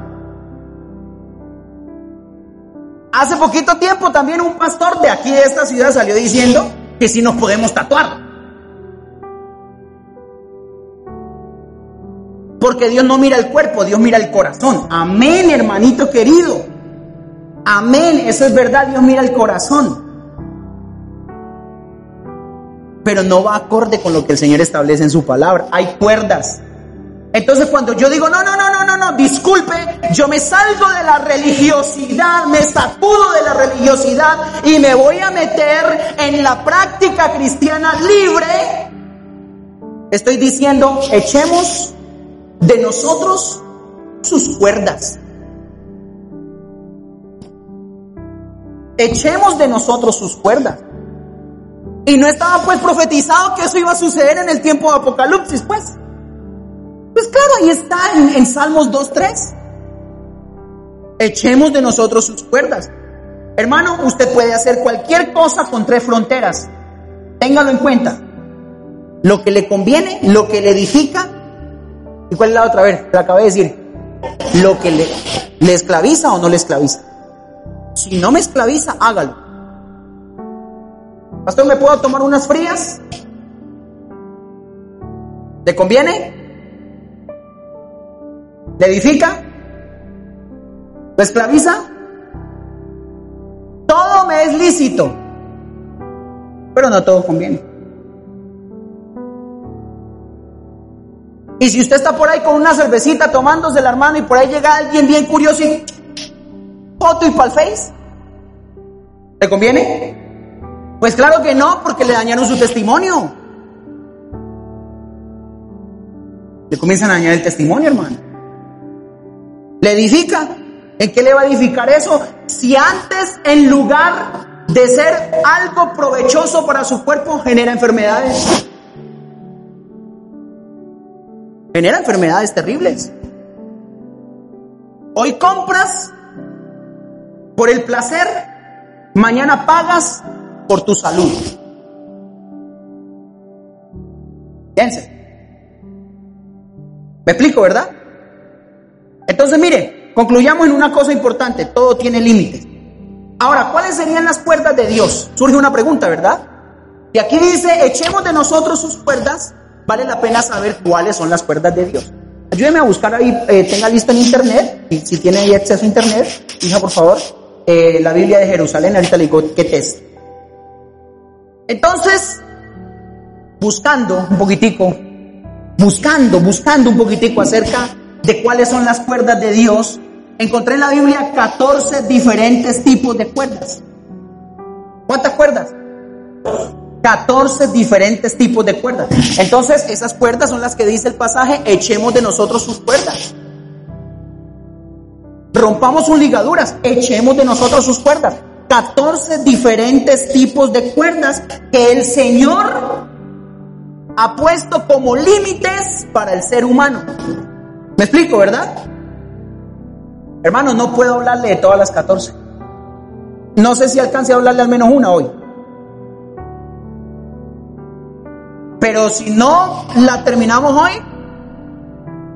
Hace poquito tiempo también un pastor de aquí de esta ciudad salió diciendo que si nos podemos tatuar. Porque Dios no mira el cuerpo, Dios mira el corazón. Amén, hermanito querido. Amén, eso es verdad, Dios mira el corazón. Pero no va acorde con lo que el Señor establece en su palabra. Hay cuerdas. Entonces cuando yo digo, no, no, no, no, no, no, disculpe, yo me salgo de la religiosidad, me sacudo de la religiosidad y me voy a meter en la práctica cristiana libre, estoy diciendo, echemos de nosotros sus cuerdas. Echemos de nosotros sus cuerdas. Y no estaba pues profetizado que eso iba a suceder en el tiempo de Apocalipsis, pues. Pues claro, ahí está en, en Salmos 2.3. Echemos de nosotros sus cuerdas. Hermano, usted puede hacer cualquier cosa con tres fronteras. Téngalo en cuenta. Lo que le conviene, lo que le edifica ¿Y cuál es la otra? A ver, te acabé de decir. Lo que le, le esclaviza o no le esclaviza. Si no me esclaviza, hágalo. Pastor, ¿me puedo tomar unas frías? ¿Le conviene? ¿Le edifica? ¿Lo esclaviza? Todo me es lícito, pero no todo conviene. Y si usted está por ahí con una cervecita tomándose la hermano y por ahí llega alguien bien curioso y foto y pa'l face, ¿le conviene? Pues claro que no, porque le dañaron su testimonio. Le comienzan a dañar el testimonio, hermano. ¿Le edifica? ¿En qué le va a edificar eso? Si antes, en lugar de ser algo provechoso para su cuerpo, genera enfermedades genera enfermedades terribles. Hoy compras por el placer, mañana pagas por tu salud. ¿Me explico, verdad? Entonces, mire, concluyamos en una cosa importante, todo tiene límites. Ahora, ¿cuáles serían las cuerdas de Dios? Surge una pregunta, ¿verdad? Y aquí dice, echemos de nosotros sus cuerdas vale la pena saber cuáles son las cuerdas de Dios. Ayúdeme a buscar ahí, eh, tenga listo en internet, y si tiene ahí acceso a internet, fija por favor, eh, la Biblia de Jerusalén, ahorita le digo qué test. Entonces, buscando un poquitico, buscando, buscando un poquitico acerca de cuáles son las cuerdas de Dios, encontré en la Biblia 14 diferentes tipos de cuerdas. ¿Cuántas cuerdas? 14 diferentes tipos de cuerdas. Entonces, esas cuerdas son las que dice el pasaje, echemos de nosotros sus cuerdas. Rompamos sus ligaduras, echemos de nosotros sus cuerdas. 14 diferentes tipos de cuerdas que el Señor ha puesto como límites para el ser humano. ¿Me explico, verdad? Hermano, no puedo hablarle de todas las 14. No sé si alcance a hablarle al menos una hoy. Pero si no la terminamos hoy,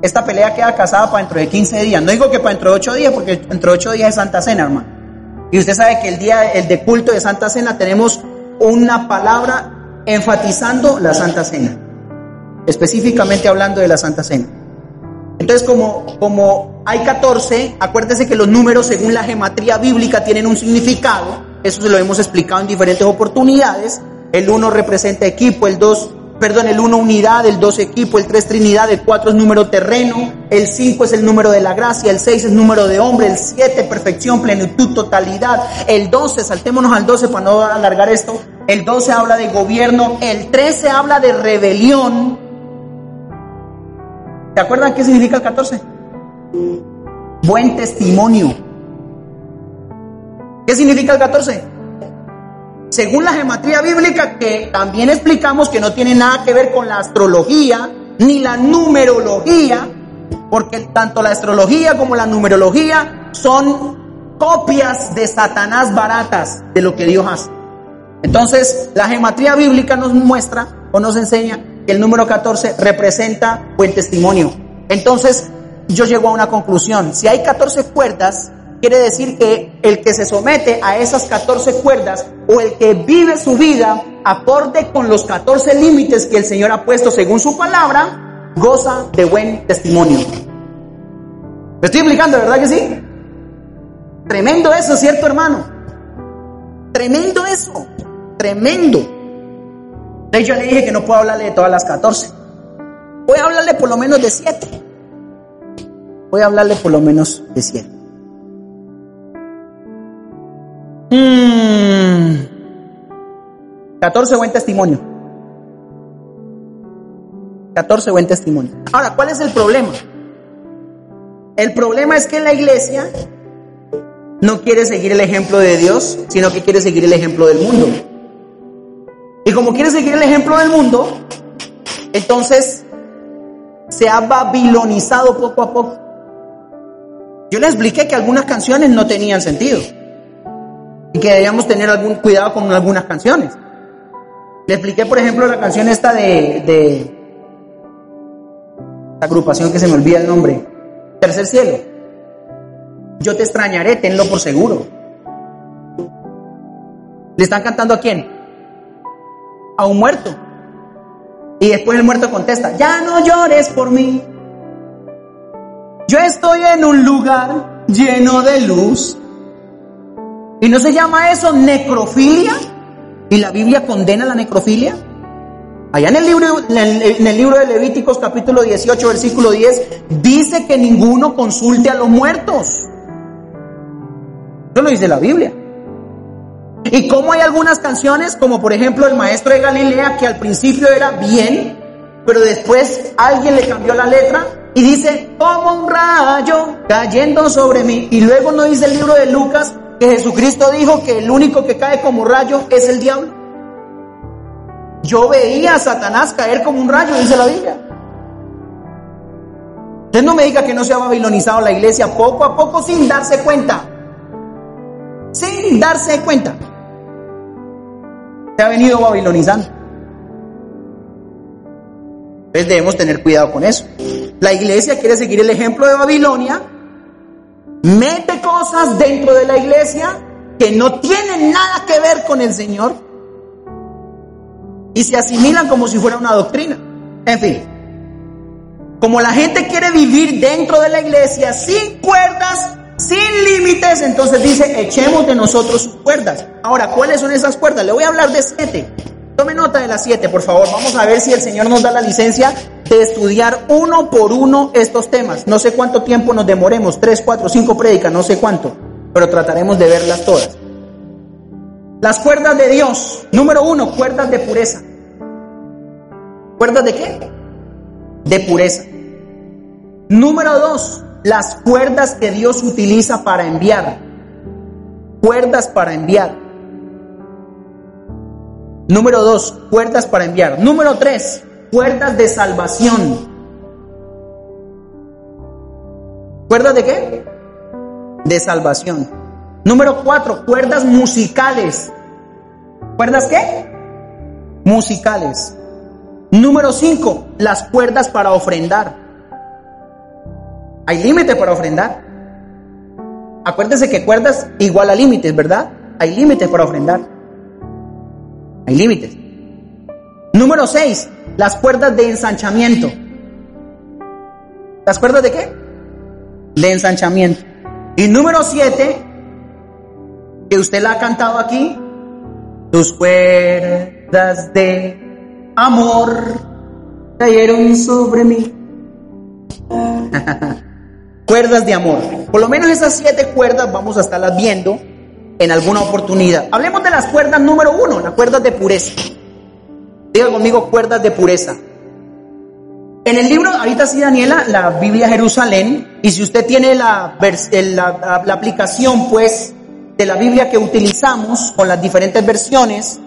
esta pelea queda casada para dentro de 15 días. No digo que para dentro de 8 días, porque dentro de 8 días es Santa Cena, hermano. Y usted sabe que el día el de culto de Santa Cena tenemos una palabra enfatizando la Santa Cena. Específicamente hablando de la Santa Cena. Entonces, como, como hay 14, acuérdese que los números según la gematría bíblica tienen un significado. Eso se lo hemos explicado en diferentes oportunidades. El 1 representa equipo, el 2 perdón, el 1 unidad, el 2 equipo, el 3 trinidad, el 4 es número terreno, el 5 es el número de la gracia, el 6 es número de hombre, el 7 perfección, plenitud, totalidad, el 12, saltémonos al 12 para no alargar esto, el 12 habla de gobierno, el 13 habla de rebelión. ¿Te acuerdan qué significa el 14? buen testimonio. ¿Qué significa el 14? Según la geometría bíblica, que también explicamos que no tiene nada que ver con la astrología ni la numerología, porque tanto la astrología como la numerología son copias de Satanás baratas de lo que Dios hace. Entonces, la geometría bíblica nos muestra o nos enseña el número 14 representa buen testimonio. Entonces, yo llego a una conclusión. Si hay 14 cuerdas, quiere decir que el que se somete a esas 14 cuerdas o el que vive su vida acorde con los 14 límites que el Señor ha puesto según su palabra, goza de buen testimonio. ¿Me estoy explicando, verdad que sí? Tremendo eso, ¿cierto, hermano? Tremendo eso. Tremendo. De hecho, yo le dije que no puedo hablarle de todas las 14. Voy a hablarle por lo menos de 7. Voy a hablarle por lo menos de 7. 14 mm. buen testimonio. 14 buen testimonio. Ahora, ¿cuál es el problema? El problema es que la iglesia no quiere seguir el ejemplo de Dios, sino que quiere seguir el ejemplo del mundo. Y como quiere seguir el ejemplo del mundo, entonces se ha babilonizado poco a poco. Yo le expliqué que algunas canciones no tenían sentido y que debíamos tener algún cuidado con algunas canciones. Le expliqué, por ejemplo, la canción esta de, de la agrupación que se me olvida el nombre, Tercer Cielo. Yo te extrañaré, tenlo por seguro. ¿Le están cantando a quién? A un muerto. Y después el muerto contesta, ya no llores por mí. Yo estoy en un lugar lleno de luz. ¿Y no se llama eso necrofilia? ¿Y la Biblia condena la necrofilia? Allá en el libro, en el libro de Levíticos capítulo 18 versículo 10 dice que ninguno consulte a los muertos. Eso lo dice la Biblia. Y como hay algunas canciones, como por ejemplo el maestro de Galilea, que al principio era bien, pero después alguien le cambió la letra y dice, como un rayo cayendo sobre mí. Y luego no dice el libro de Lucas que Jesucristo dijo que el único que cae como rayo es el diablo. Yo veía a Satanás caer como un rayo, dice la Biblia. Usted no me diga que no se ha babilonizado la iglesia poco a poco sin darse cuenta. Sin darse cuenta. Se ha venido babilonizando. Entonces debemos tener cuidado con eso. La iglesia quiere seguir el ejemplo de Babilonia, mete cosas dentro de la iglesia que no tienen nada que ver con el Señor y se asimilan como si fuera una doctrina. En fin, como la gente quiere vivir dentro de la iglesia sin cuerdas, sin límites, entonces dice, echemos de nosotros sus cuerdas. Ahora, ¿cuáles son esas cuerdas? Le voy a hablar de siete. Tome nota de las siete, por favor. Vamos a ver si el Señor nos da la licencia de estudiar uno por uno estos temas. No sé cuánto tiempo nos demoremos, tres, cuatro, cinco prédicas, no sé cuánto, pero trataremos de verlas todas. Las cuerdas de Dios. Número uno, cuerdas de pureza. ¿Cuerdas de qué? De pureza. Número dos, las cuerdas que Dios utiliza para enviar. Cuerdas para enviar. Número dos, cuerdas para enviar. Número tres, cuerdas de salvación. ¿Cuerdas de qué? De salvación. Número cuatro, cuerdas musicales. ¿Cuerdas qué? Musicales. Número cinco, las cuerdas para ofrendar. Hay límite para ofrendar. Acuérdense que cuerdas igual a límites, ¿verdad? Hay límites para ofrendar. Hay límites. Número 6, las cuerdas de ensanchamiento. ¿Las cuerdas de qué? De ensanchamiento. Y número 7, que usted la ha cantado aquí, tus cuerdas de amor cayeron sobre mí. <laughs> cuerdas de amor. Por lo menos esas siete cuerdas vamos a estarlas viendo en alguna oportunidad. Hablemos de las cuerdas número uno, las cuerdas de pureza. Diga conmigo cuerdas de pureza. En el libro, ahorita sí, Daniela, la Biblia Jerusalén, y si usted tiene la, la, aplicación, pues, de la Biblia que utilizamos con las diferentes versiones,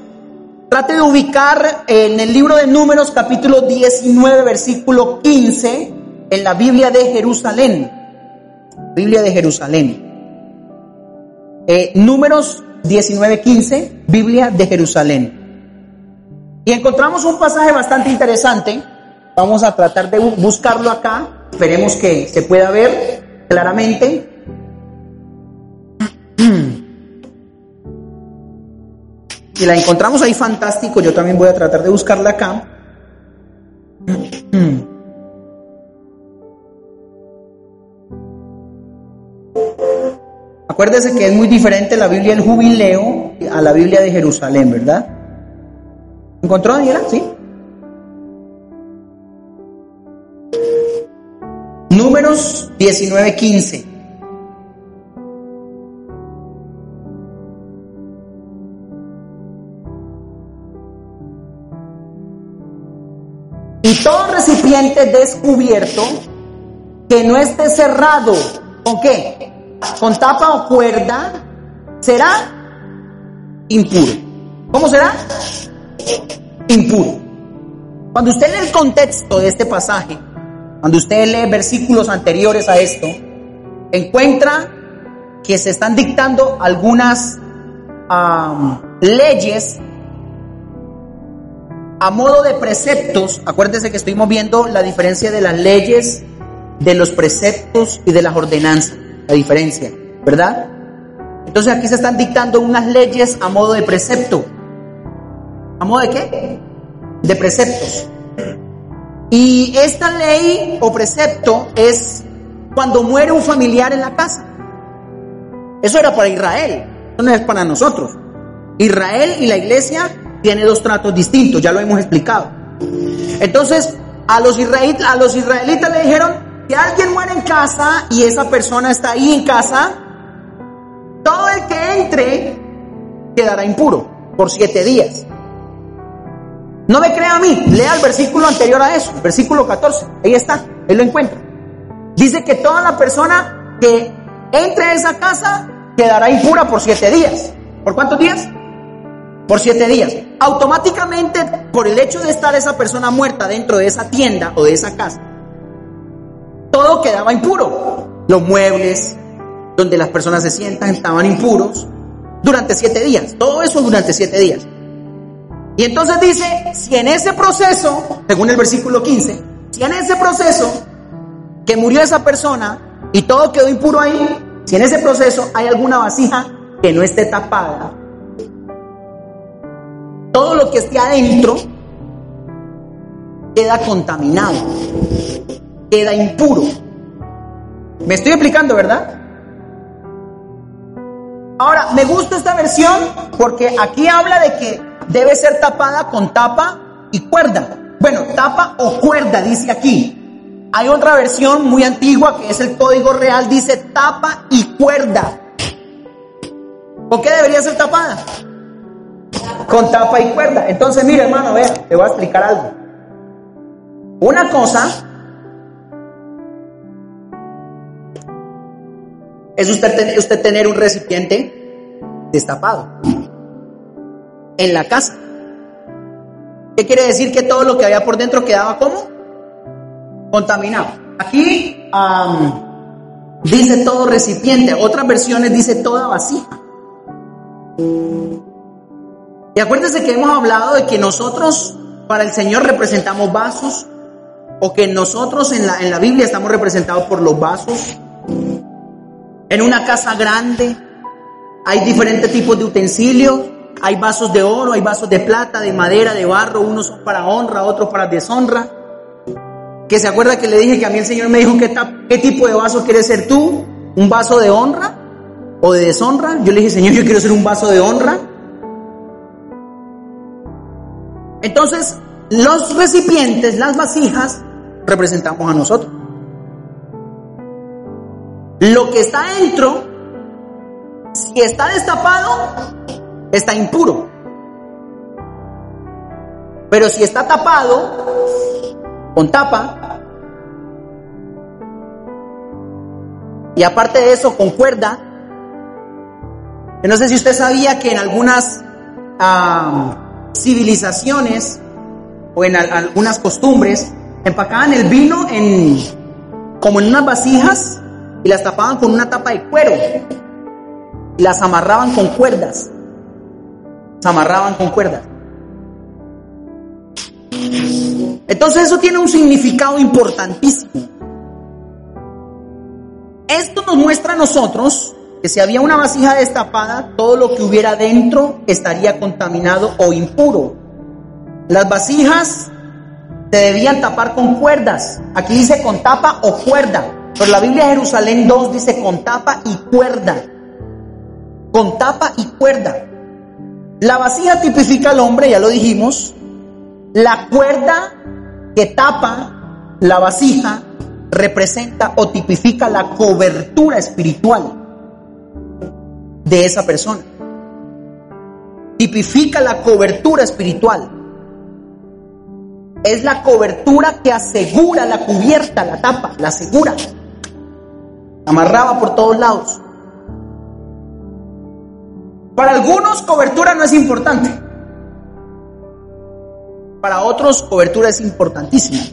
trate de ubicar en el libro de Números capítulo 19 versículo 15 en la Biblia de Jerusalén. Biblia de Jerusalén. Eh, números 19 15, Biblia de Jerusalén. Y encontramos un pasaje bastante interesante. Vamos a tratar de buscarlo acá. Esperemos que se pueda ver claramente. Si la encontramos ahí fantástico, yo también voy a tratar de buscarla acá. Acuérdese que es muy diferente la Biblia del Jubileo a la Biblia de Jerusalén, ¿verdad? ¿Encontró, Daniela? Sí. Números 19:15. Y todo recipiente descubierto que no esté cerrado, ¿con qué? Con tapa o cuerda, será impuro. ¿Cómo será? Impuro. Cuando usted lee el contexto de este pasaje, cuando usted lee versículos anteriores a esto, encuentra que se están dictando algunas leyes a modo de preceptos, acuérdense que estuvimos viendo la diferencia de las leyes, de los preceptos y de las ordenanzas, la diferencia, ¿verdad? Entonces aquí se están dictando unas leyes a modo de precepto. ¿A modo de qué? De preceptos. Y esta ley o precepto es cuando muere un familiar en la casa. Eso era para Israel, eso no es para nosotros. Israel y la iglesia tiene dos tratos distintos, ya lo hemos explicado. Entonces, a los, israelitas, a los israelitas le dijeron, que alguien muere en casa y esa persona está ahí en casa, todo el que entre quedará impuro por siete días. No me crea a mí, lea el versículo anterior a eso, versículo 14, ahí está, él lo encuentra. Dice que toda la persona que entre a esa casa quedará impura por siete días. ¿Por cuántos días? por siete días. Automáticamente, por el hecho de estar esa persona muerta dentro de esa tienda o de esa casa, todo quedaba impuro. Los muebles, donde las personas se sientan, estaban impuros durante siete días. Todo eso durante siete días. Y entonces dice, si en ese proceso, según el versículo 15, si en ese proceso que murió esa persona y todo quedó impuro ahí, si en ese proceso hay alguna vasija que no esté tapada, todo lo que esté adentro queda contaminado, queda impuro. Me estoy explicando, ¿verdad? Ahora, me gusta esta versión porque aquí habla de que debe ser tapada con tapa y cuerda. Bueno, tapa o cuerda, dice aquí. Hay otra versión muy antigua que es el código real, dice tapa y cuerda. ¿Por qué debería ser tapada? con tapa y cuerda. Entonces, mire hermano, vea, te voy a explicar algo. Una cosa es usted, tener un recipiente destapado en la casa. ¿Qué quiere decir? Que todo lo que había por dentro quedaba como contaminado. Aquí dice todo recipiente, otras versiones dice toda vasija. Y acuérdense que hemos hablado de que nosotros para el Señor representamos vasos o que nosotros en la, en la Biblia estamos representados por los vasos. En una casa grande hay diferentes tipos de utensilios. Hay vasos de oro, hay vasos de plata, de madera, de barro. Unos son para honra, otros para deshonra. Que se acuerda que le dije que a mí el Señor me dijo qué tipo de vaso quieres ser tú. ¿Un vaso de honra o de deshonra? Yo le dije, Señor, yo quiero ser un vaso de honra. Entonces, los recipientes, las vasijas, representamos a nosotros. Lo que está dentro, si está destapado, está impuro. Pero si está tapado con tapa. Y aparte de eso, con cuerda. Yo no sé si usted sabía que en algunas civilizaciones o en algunas costumbres empacaban el vino en como en unas vasijas y las tapaban con una tapa de cuero y las amarraban con cuerdas. Se amarraban con cuerdas. Entonces eso tiene un significado importantísimo. Esto nos muestra a nosotros que si había una vasija destapada, todo lo que hubiera dentro estaría contaminado o impuro. Las vasijas se debían tapar con cuerdas. Aquí dice con tapa o cuerda. Pero la Biblia de Jerusalén 2 dice con tapa y cuerda. Con tapa y cuerda. La vasija tipifica al hombre, ya lo dijimos. La cuerda que tapa la vasija representa o tipifica la cobertura espiritual de esa persona. Tipifica la cobertura espiritual. Es la cobertura que asegura la cubierta, la tapa, la asegura. Amarraba por todos lados. Para algunos cobertura no es importante. Para otros cobertura es importantísima.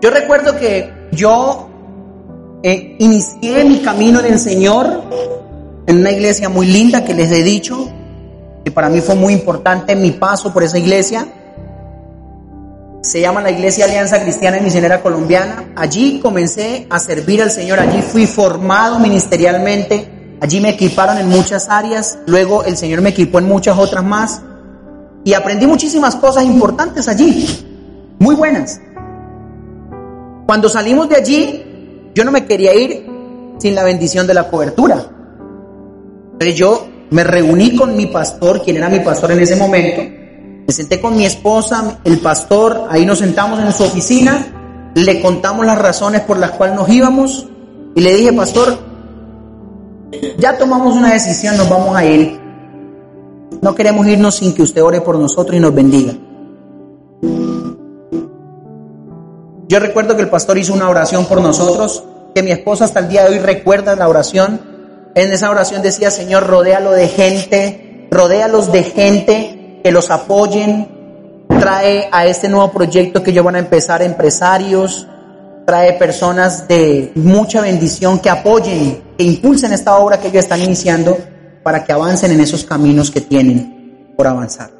Yo recuerdo que yo eh, inicié mi camino en el Señor en una iglesia muy linda que les he dicho, que para mí fue muy importante mi paso por esa iglesia. Se llama la Iglesia Alianza Cristiana y Misionera Colombiana. Allí comencé a servir al Señor, allí fui formado ministerialmente, allí me equiparon en muchas áreas, luego el Señor me equipó en muchas otras más y aprendí muchísimas cosas importantes allí, muy buenas. Cuando salimos de allí, yo no me quería ir sin la bendición de la cobertura. Entonces yo me reuní con mi pastor, quien era mi pastor en ese momento, me senté con mi esposa, el pastor, ahí nos sentamos en su oficina, le contamos las razones por las cuales nos íbamos y le dije, pastor, ya tomamos una decisión, nos vamos a ir. No queremos irnos sin que usted ore por nosotros y nos bendiga. Yo recuerdo que el pastor hizo una oración por nosotros, que mi esposa hasta el día de hoy recuerda la oración en esa oración decía, Señor, rodéalo de gente, rodéalos de gente que los apoyen, trae a este nuevo proyecto que ellos van a empezar empresarios, trae personas de mucha bendición que apoyen, que impulsen esta obra que ellos están iniciando para que avancen en esos caminos que tienen por avanzar.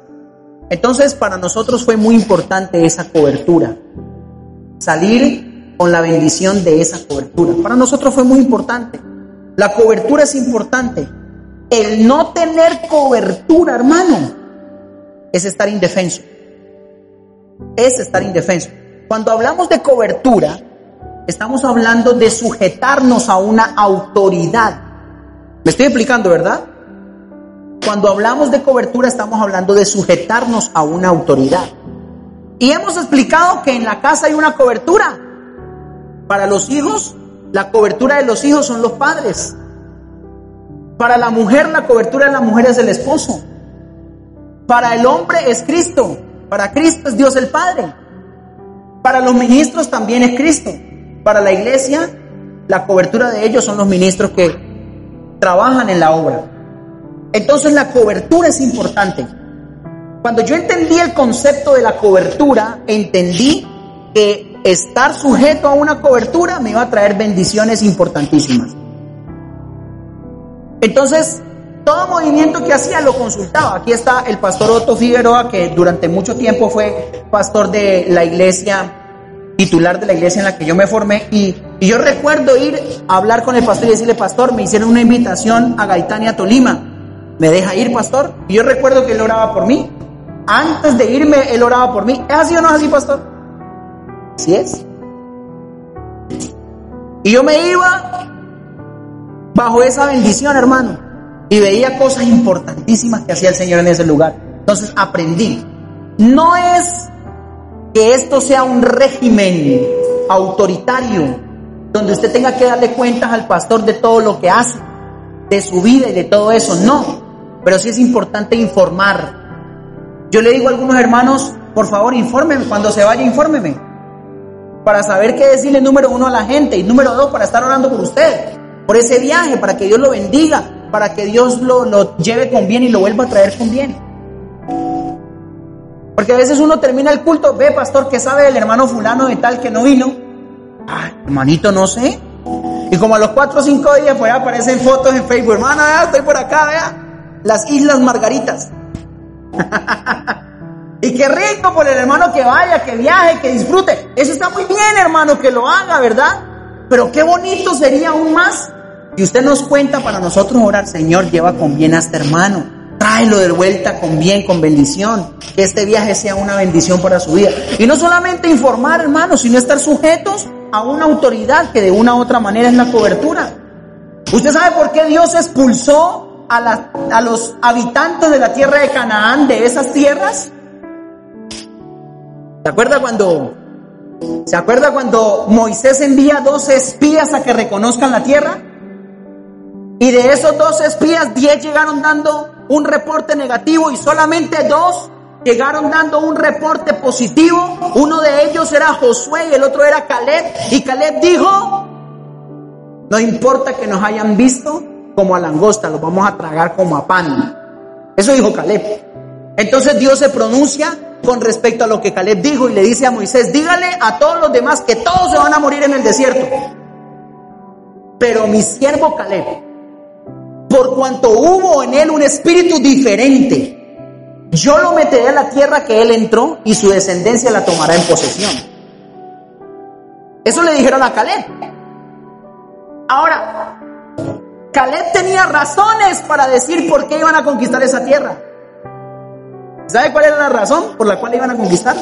Entonces, para nosotros fue muy importante esa cobertura, salir con la bendición de esa cobertura. Para nosotros fue muy importante. La cobertura es importante. El no tener cobertura, hermano, es estar indefenso. Es estar indefenso. Cuando hablamos de cobertura, estamos hablando de sujetarnos a una autoridad. Me estoy explicando, ¿verdad? Cuando hablamos de cobertura, estamos hablando de sujetarnos a una autoridad. Y hemos explicado que en la casa hay una cobertura. Para los hijos la cobertura de los hijos son los padres. Para la mujer la cobertura de la mujer es el esposo. Para el hombre es Cristo. Para Cristo es Dios el Padre. Para los ministros también es Cristo. Para la iglesia la cobertura de ellos son los ministros que trabajan en la obra. Entonces la cobertura es importante. Cuando yo entendí el concepto de la cobertura, entendí que estar sujeto a una cobertura me iba a traer bendiciones importantísimas. Entonces, todo movimiento que hacía lo consultaba. Aquí está el pastor Otto Figueroa, que durante mucho tiempo fue pastor de la iglesia, titular de la iglesia en la que yo me formé. Y, yo recuerdo ir a hablar con el pastor y decirle, pastor, me hicieron una invitación a Gaitania, Tolima. ¿Me deja ir, pastor? Y yo recuerdo que él oraba por mí. Antes de irme, él oraba por mí. ¿Es así o no es así, pastor? Así es. Y yo me iba bajo esa bendición, hermano, y veía cosas importantísimas que hacía el Señor en ese lugar. Entonces aprendí. No es que esto sea un régimen autoritario donde usted tenga que darle cuentas al pastor de todo lo que hace, de su vida y de todo eso. No, pero sí es importante informar. Yo le digo a algunos hermanos, por favor, infórmeme. Cuando se vaya, infórmeme. Para saber qué decirle número uno a la gente y número dos, para estar orando por usted, por ese viaje, para que Dios lo bendiga, para que Dios lo, lo lleve con bien y lo vuelva a traer con bien. Porque a veces uno termina el culto, ve, pastor, que sabe del hermano fulano de tal que no vino. Ay, hermanito, no sé. Y como a los cuatro o cinco días, pues aparecen fotos en Facebook. Hermana, vea, estoy por acá, vea. Las Islas Margaritas. <laughs> y qué rico por el hermano que vaya, que viaje, que disfrute. Eso está muy bien, hermano, que lo haga, ¿verdad? Pero qué bonito sería aún más si usted nos cuenta para nosotros orar, Señor, lleva con bien a este hermano. Tráelo de vuelta con bien, con bendición. Que este viaje sea una bendición para su vida. Y no solamente informar, hermanos, sino estar sujetos a una autoridad que de una u otra manera es la cobertura. ¿Usted sabe por qué Dios expulsó a, a los habitantes de la tierra de Canaán de esas tierras? ¿Se acuerda cuando ¿Se acuerda cuando Moisés envía dos espías a que reconozcan la tierra? Y de esos dos espías, diez llegaron dando un reporte negativo y solamente dos llegaron dando un reporte positivo. Uno de ellos era Josué y el otro era Caleb. Y Caleb dijo, no importa que nos hayan visto como a langosta, los vamos a tragar como a pan. Eso dijo Caleb. Entonces Dios se pronuncia con respecto a lo que Caleb dijo y le dice a Moisés, dígale a todos los demás que todos se van a morir en el desierto. Pero mi siervo Caleb, por cuanto hubo en él un espíritu diferente, yo lo meteré a la tierra que él entró y su descendencia la tomará en posesión. Eso le dijeron a Caleb. Ahora, Caleb tenía razones para decir por qué iban a conquistar esa tierra. ¿Sabe cuál era la razón por la cual iban a conquistar?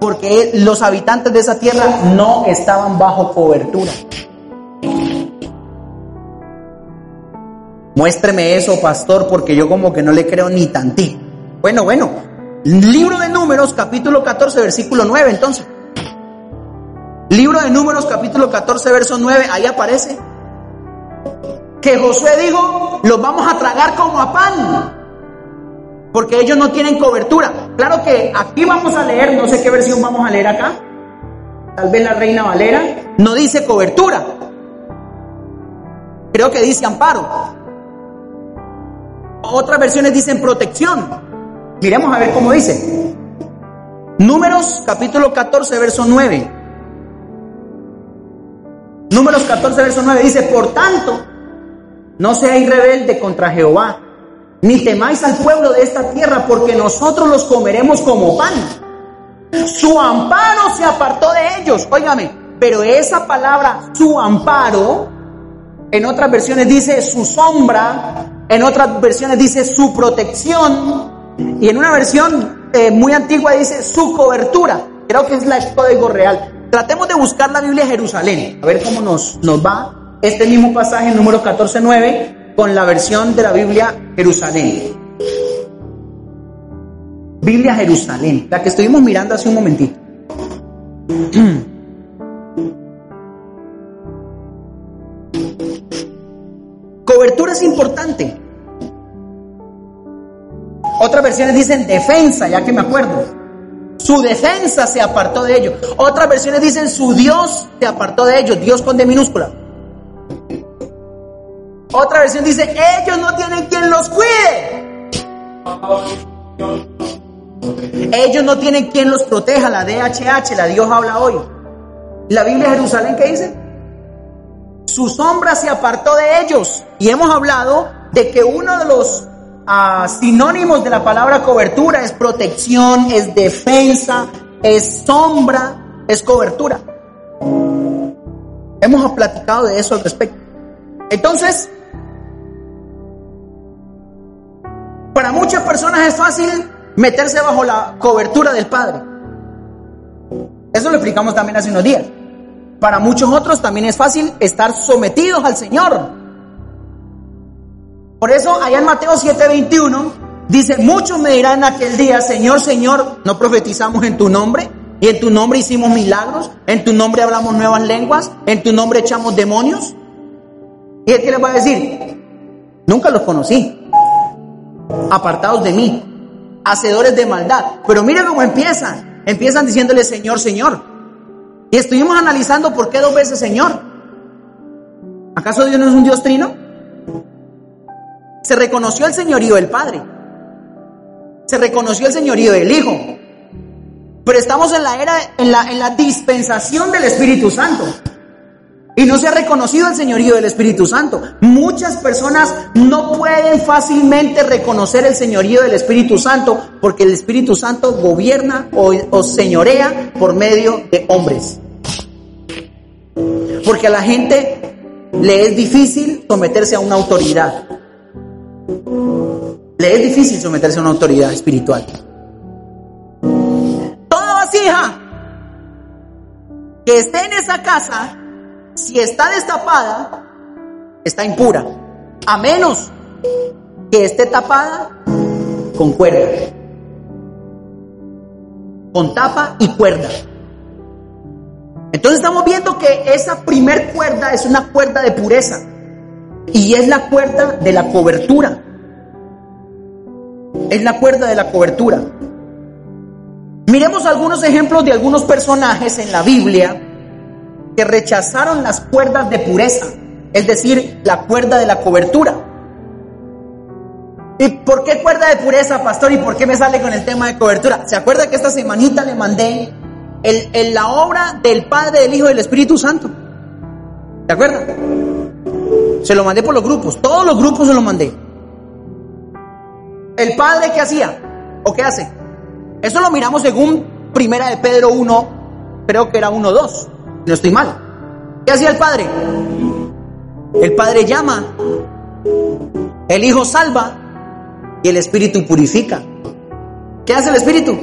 Porque los habitantes de esa tierra no estaban bajo cobertura. Muéstreme eso, pastor, porque yo como que no le creo ni tantí. Bueno, bueno. Libro de Números, capítulo 14, versículo 9, entonces. Libro de Números, capítulo 14, verso 9, ahí aparece que Josué dijo, los vamos a tragar como a pan porque ellos no tienen cobertura. Claro que aquí vamos a leer, no sé qué versión vamos a leer acá, tal vez la Reina Valera, no dice cobertura, creo que dice amparo. Otras versiones dicen protección. Miremos a ver cómo dice. Números capítulo 14, verso 9. Números 14, verso 9 dice, por tanto, no seáis rebelde contra Jehová ni temáis al pueblo de esta tierra, porque nosotros los comeremos como pan. Su amparo se apartó de ellos, óigame, pero esa palabra, su amparo, en otras versiones dice su sombra, en otras versiones dice su protección, y en una versión eh, muy antigua dice su cobertura. Creo que es la código real. Tratemos de buscar la Biblia Jerusalén, a ver cómo nos, nos va este mismo pasaje, número 14.9 con la versión de la Biblia Jerusalén. Biblia Jerusalén, la que estuvimos mirando hace un momentito. <clears throat> es importante. Otras versiones dicen defensa, ya que me acuerdo. Su defensa se apartó de ellos. Otras versiones dicen su Dios se apartó de ellos. Dios con D minúscula. Otra versión dice, ellos no tienen quien los cuide. Ellos no tienen quien los proteja. La DHH, la Dios habla hoy. La Biblia de Jerusalén, ¿qué dice? Su sombra se apartó de ellos. Y hemos hablado de que uno de los ah, sinónimos de la palabra cobertura es protección, es defensa, es sombra, es cobertura. Hemos platicado de eso al respecto. Entonces, Para muchas personas es fácil meterse bajo la cobertura del Padre. Eso lo explicamos también hace unos días. Para muchos otros también es fácil estar sometidos al Señor. Por eso allá en Mateo 7:21 dice, muchos me dirán en aquel día, Señor, Señor, ¿no profetizamos en tu nombre? Y en tu nombre hicimos milagros, en tu nombre hablamos nuevas lenguas, en tu nombre echamos demonios. ¿Y él qué les va a decir? Nunca los conocí apartados de mí. hacedores de maldad. Pero mira cómo empiezan. Empiezan diciéndole Señor, Señor. Y estuvimos analizando por qué dos veces Señor. ¿Acaso Dios no es un Dios trino? Se reconoció el señorío del Padre. Se reconoció el señorío del Hijo. Pero estamos en la era, en la, en la dispensación del Espíritu Santo. Y no se ha reconocido el señorío del Espíritu Santo. Muchas personas no pueden fácilmente reconocer el señorío del Espíritu Santo porque el Espíritu Santo gobierna o, señorea por medio de hombres. Porque a la gente le es difícil someterse a una autoridad. Le es difícil someterse a una autoridad espiritual. Toda vasija que esté en esa casa si está destapada, está impura, a menos que esté tapada con cuerda, con tapa y cuerda. Entonces estamos viendo que esa primer cuerda es una cuerda de pureza y es la cuerda de la cobertura. Es la cuerda de la cobertura. Miremos algunos ejemplos de algunos personajes en la Biblia que rechazaron las cuerdas de pureza, es decir, la cuerda de la cobertura. ¿Y por qué cuerda de pureza, pastor? ¿Y por qué me sale con el tema de cobertura? ¿Se acuerda que esta semanita le mandé el, la obra del Padre, del Hijo y del Espíritu Santo? ¿Se acuerda? Se lo mandé por los grupos, todos los grupos se lo mandé. ¿El Padre qué hacía? ¿O qué hace? Eso lo miramos según Primera de Pedro 1, creo que era 1.2. No estoy mal. ¿Qué hacía el Padre? El Padre llama, el Hijo salva y el Espíritu purifica. ¿Qué hace el Espíritu?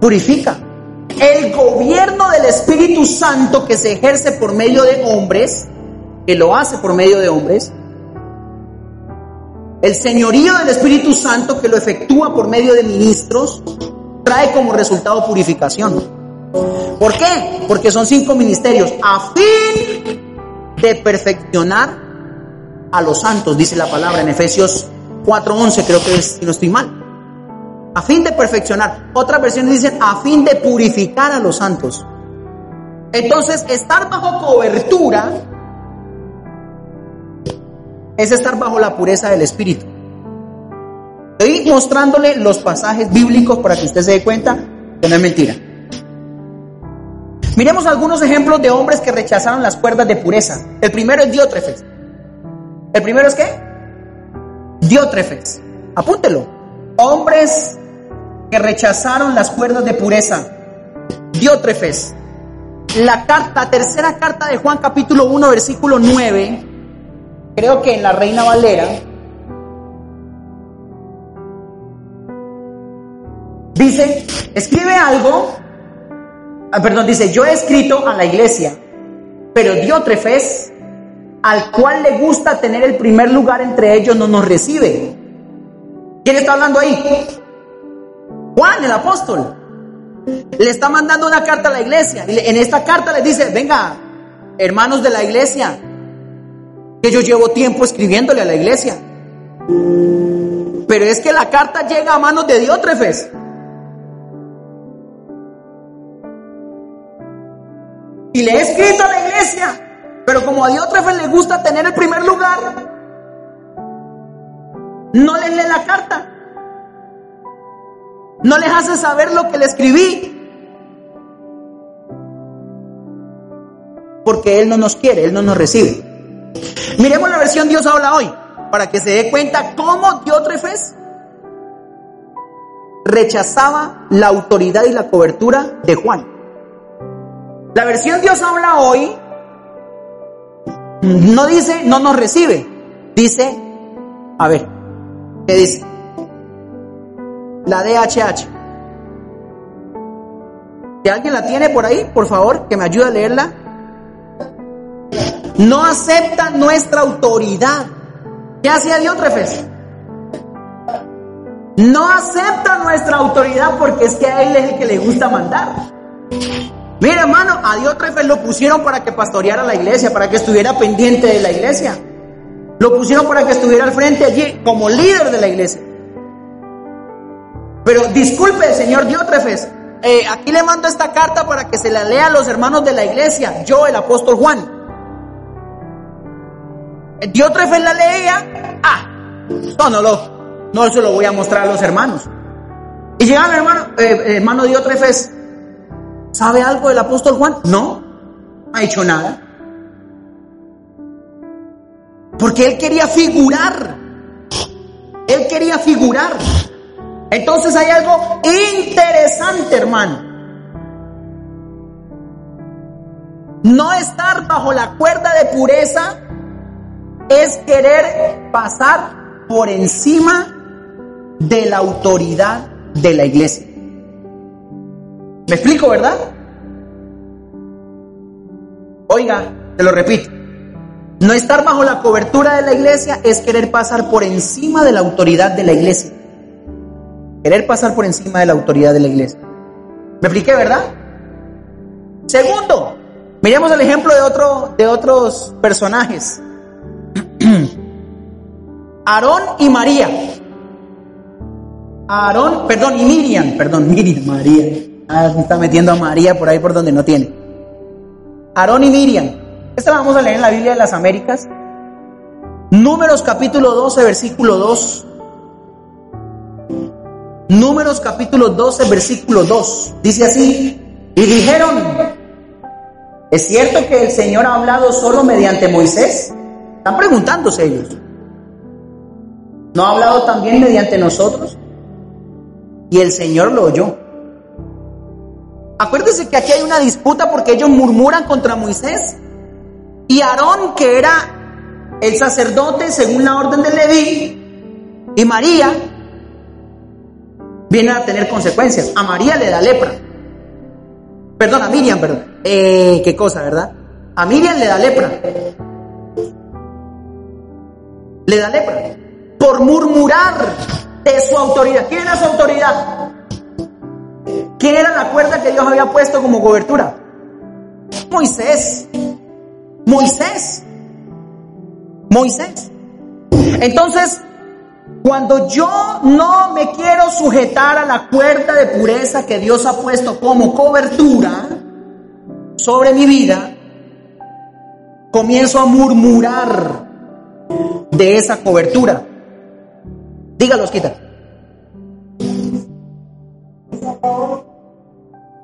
Purifica. El gobierno del Espíritu Santo que se ejerce por medio de hombres, que lo hace por medio de hombres, el señorío del Espíritu Santo que lo efectúa por medio de ministros, trae como resultado purificación. ¿Por qué? Porque son cinco ministerios a fin de perfeccionar a los santos, dice la palabra en Efesios 4:11, creo que es, si no estoy mal. A fin de perfeccionar. Otras versiones dicen a fin de purificar a los santos. Entonces, estar bajo cobertura es estar bajo la pureza del Espíritu. Estoy mostrándole los pasajes bíblicos para que usted se dé cuenta que no es mentira. Miremos algunos ejemplos de hombres que rechazaron las cuerdas de pureza. El primero es Diótrefes. ¿El primero es qué? Diótrefes. Apúntelo. Hombres que rechazaron las cuerdas de pureza. Diótrefes. La carta, tercera carta de Juan capítulo 1 versículo 9, creo que en la Reina Valera, dice, escribe algo Ah, perdón, dice, yo he escrito a la iglesia, pero Diótrefes, al cual le gusta tener el primer lugar entre ellos, no nos recibe. ¿Quién está hablando ahí? Juan, el apóstol. Le está mandando una carta a la iglesia. En esta carta le dice, venga, hermanos de la iglesia, que yo llevo tiempo escribiéndole a la iglesia. Pero es que la carta llega a manos de Diótrefes. Y le he escrito a la iglesia, pero como a Diótrefes le gusta tener el primer lugar, no les lee la carta. No les hace saber lo que le escribí. Porque Él no nos quiere, Él no nos recibe. Miremos la versión Dios habla hoy, para que se dé cuenta cómo Diótrefes rechazaba la autoridad y la cobertura de Juan. La versión Dios habla hoy no dice no nos recibe, dice, a ver, ¿qué dice? La DHH. Si alguien la tiene por ahí, por favor, que me ayude a leerla. No acepta nuestra autoridad. ¿Qué hacía Diótrefes? No acepta nuestra autoridad porque es que a él es el que le gusta mandar. Mira, hermano, a Diótrefes lo pusieron para que pastoreara la iglesia, para que estuviera pendiente de la iglesia. Lo pusieron para que estuviera al frente allí como líder de la iglesia. Pero disculpe, señor Diótrefes, eh, aquí le mando esta carta para que se la lea a los hermanos de la iglesia, yo, el apóstol Juan. Diótrefes la leía, ah, no, no, lo, no se lo voy a mostrar a los hermanos. Y llega el hermano, eh, hermano Diótrefes, ¿sabe algo del apóstol Juan? No, no ha hecho nada. Porque él quería figurar. Él quería figurar. Entonces hay algo interesante, hermano. No estar bajo la cuerda de pureza es querer pasar por encima de la autoridad de la iglesia. ¿Me explico, verdad? Oiga, te lo repito. No estar bajo la cobertura de la iglesia es querer pasar por encima de la autoridad de la iglesia. Querer pasar por encima de la autoridad de la iglesia. ¿Me expliqué, verdad? Segundo, miremos el ejemplo de, otro, de otros personajes. <clears throat> Aarón y María. Aarón, perdón, y Miriam, perdón, <laughs> Miriam, María. Ah, se está metiendo a María por ahí por donde no tiene. Aarón y Miriam. Esta la vamos a leer en la Biblia de las Américas. Números capítulo 12, versículo 2. Números capítulo 12, versículo 2. Dice así, y dijeron, ¿es cierto que el Señor ha hablado solo mediante Moisés? Están preguntándose ellos. ¿No ha hablado también mediante nosotros? Y el Señor lo oyó. Acuérdense que aquí hay una disputa porque ellos murmuran contra Moisés. Y Aarón, que era el sacerdote según la orden de Leví, y María, vienen a tener consecuencias. A María le da lepra. Perdón, a Miriam, perdón. Eh, qué cosa, ¿verdad? A Miriam le da lepra le da lepra por murmurar de su autoridad. ¿Quién era su autoridad? ¿Quién era la cuerda que Dios había puesto como cobertura? Moisés. Moisés. Moisés. Entonces, cuando yo no me quiero sujetar a la cuerda de pureza que Dios ha puesto como cobertura sobre mi vida, comienzo a murmurar de esa cobertura. Dígalos, quita.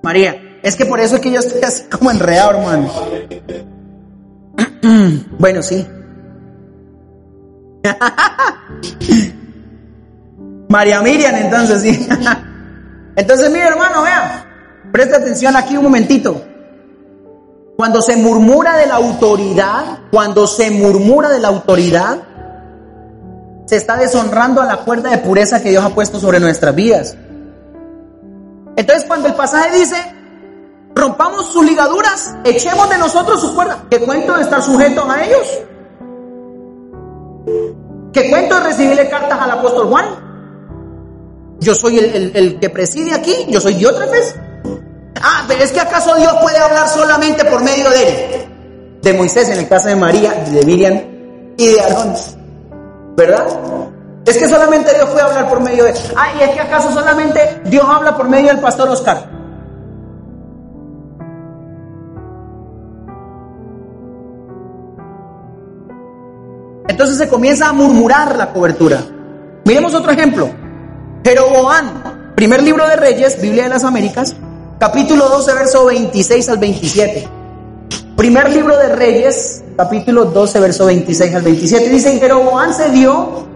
María, es que por eso es que yo estoy así como enredado, hermano. <clears throat> bueno, sí. <laughs> María Miriam, entonces sí. <laughs> entonces, mire, hermano, vea. Presta atención aquí un momentito. Cuando se murmura de la autoridad, cuando se murmura de la autoridad, se está deshonrando a la cuerda de pureza que Dios ha puesto sobre nuestras vidas. Entonces cuando el pasaje dice, rompamos sus ligaduras, echemos de nosotros sus cuerdas, ¿qué cuento de estar sujetos a ellos? ¿Qué cuento de recibirle cartas al apóstol Juan? Yo soy el, que preside aquí, yo soy Diótrefes. Ah, pero es que acaso Dios puede hablar solamente por medio de él. De Moisés en el caso de María, de Miriam y de Aarón. ¿Verdad? Es que solamente Dios puede hablar por medio de... Ay, es que acaso solamente Dios habla por medio del pastor Oscar. Entonces se comienza a murmurar la cobertura. Miremos otro ejemplo. Jeroboam, primer libro de Reyes, Biblia de las Américas, capítulo 12, verso 26 al 27. Primer libro de Reyes, capítulo 12, verso 26 al 27. Dice, Jeroboam se dio,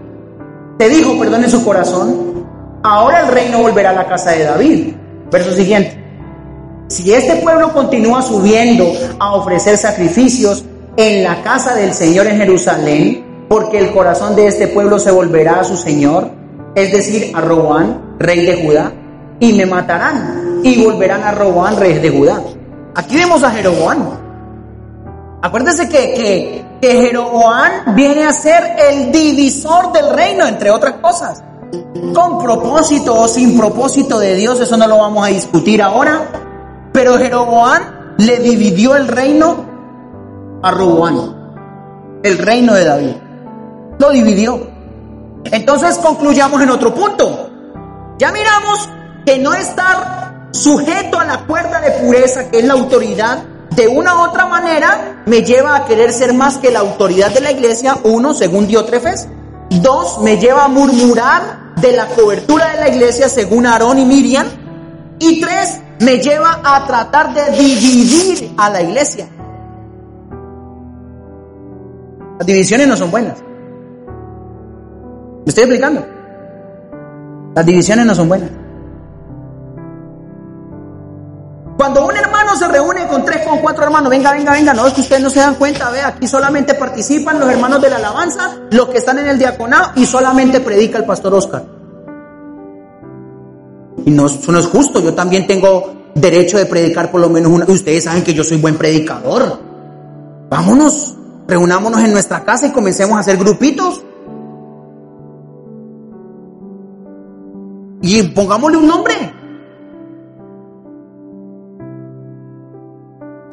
te dijo, perdón, en su corazón, ahora el reino volverá a la casa de David. Verso siguiente. Si este pueblo continúa subiendo a ofrecer sacrificios en la casa del Señor en Jerusalén, porque el corazón de este pueblo se volverá a su Señor, es decir, a Roboán, rey de Judá, y me matarán, y volverán a Roboán, rey de Judá. Aquí vemos a Jeroboam. Acuérdense que, que, Jeroboam viene a ser el divisor del reino, entre otras cosas. Con propósito o sin propósito de Dios, eso no lo vamos a discutir ahora. Pero Jeroboam le dividió el reino a Roboam, el reino de David. Lo dividió. Entonces concluyamos en otro punto. Ya miramos que no estar sujeto a la cuerda de pureza, que es la autoridad, de una u otra manera me lleva a querer ser más que la autoridad de la iglesia, uno, según Diótrefes. Dos, me lleva a murmurar de la cobertura de la iglesia, según Aarón y Miriam. Y tres, me lleva a tratar de dividir a la iglesia. Las divisiones no son buenas. ¿Me estoy explicando? Las divisiones no son buenas. Cuando un se reúne con tres, con cuatro hermanos, venga, venga, venga, no es que ustedes no se dan cuenta, ve, aquí solamente participan los hermanos de la alabanza, los que están en el diaconado y solamente predica el pastor Oscar. Y no, eso no es justo, yo también tengo derecho de predicar por lo menos una. Ustedes saben que yo soy buen predicador. Vámonos, reunámonos en nuestra casa y comencemos a hacer grupitos. Y pongámosle un nombre.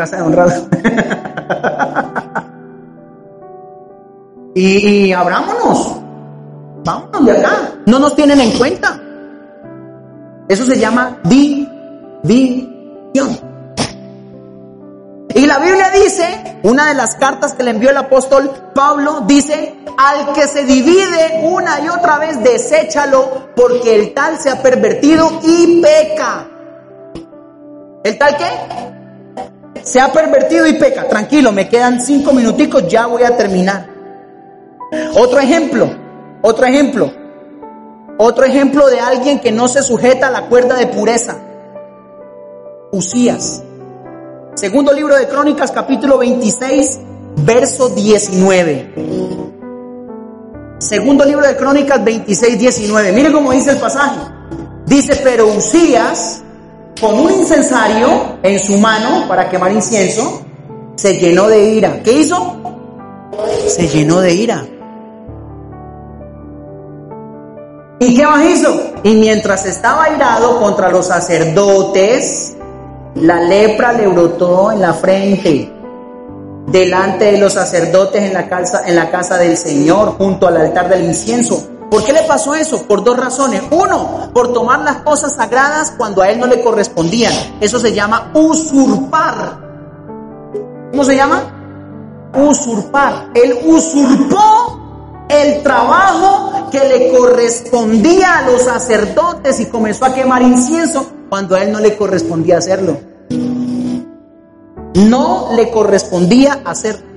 De honrado. y, y abrámonos. Vámonos de acá. No nos tienen en cuenta. Eso se llama división. Y la Biblia dice, una de las cartas que le envió el apóstol Pablo, dice, al que se divide una y otra vez, deséchalo, porque el tal se ha pervertido y peca. ¿El tal qué? Se ha pervertido y peca. Tranquilo, me quedan cinco minuticos, ya voy a terminar. Otro ejemplo, otro ejemplo. Otro ejemplo de alguien que no se sujeta a la cuerda de pureza. Usías. Segundo libro de Crónicas, capítulo 26, verso 19. Segundo libro de Crónicas 26, 19. Mire cómo dice el pasaje. Dice, pero Usías, con un incensario en su mano para quemar incienso, se llenó de ira. ¿Qué hizo? Se llenó de ira. ¿Y qué más hizo? Y mientras estaba airado contra los sacerdotes, la lepra le brotó en la frente, delante de los sacerdotes en la en la casa del Señor, junto al altar del incienso. ¿Por qué le pasó eso? Por dos razones. Uno, por tomar las cosas sagradas cuando a él no le correspondían. Eso se llama usurpar. ¿Cómo se llama? Usurpar. Él usurpó el trabajo que le correspondía a los sacerdotes y comenzó a quemar incienso cuando a él no le correspondía hacerlo. No le correspondía hacer.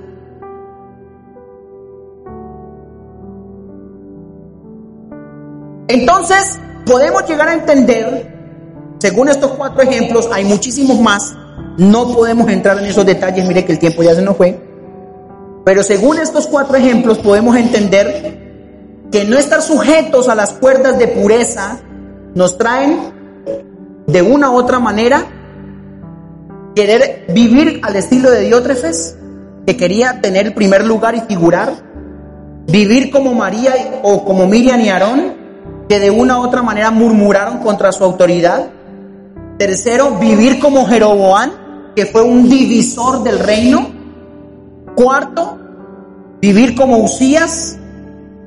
Entonces, podemos llegar a entender, según estos cuatro ejemplos, hay muchísimos más, no podemos entrar en esos detalles, mire que el tiempo ya se nos fue, pero según estos cuatro ejemplos podemos entender que no estar sujetos a las cuerdas de pureza nos traen de una u otra manera querer vivir al estilo de Diótrefes, que quería tener el primer lugar y figurar, vivir como María o como Miriam y Aarón, que de una u otra manera murmuraron contra su autoridad. Tercero, vivir como Jeroboán, que fue un divisor del reino. Cuarto, vivir como Usías,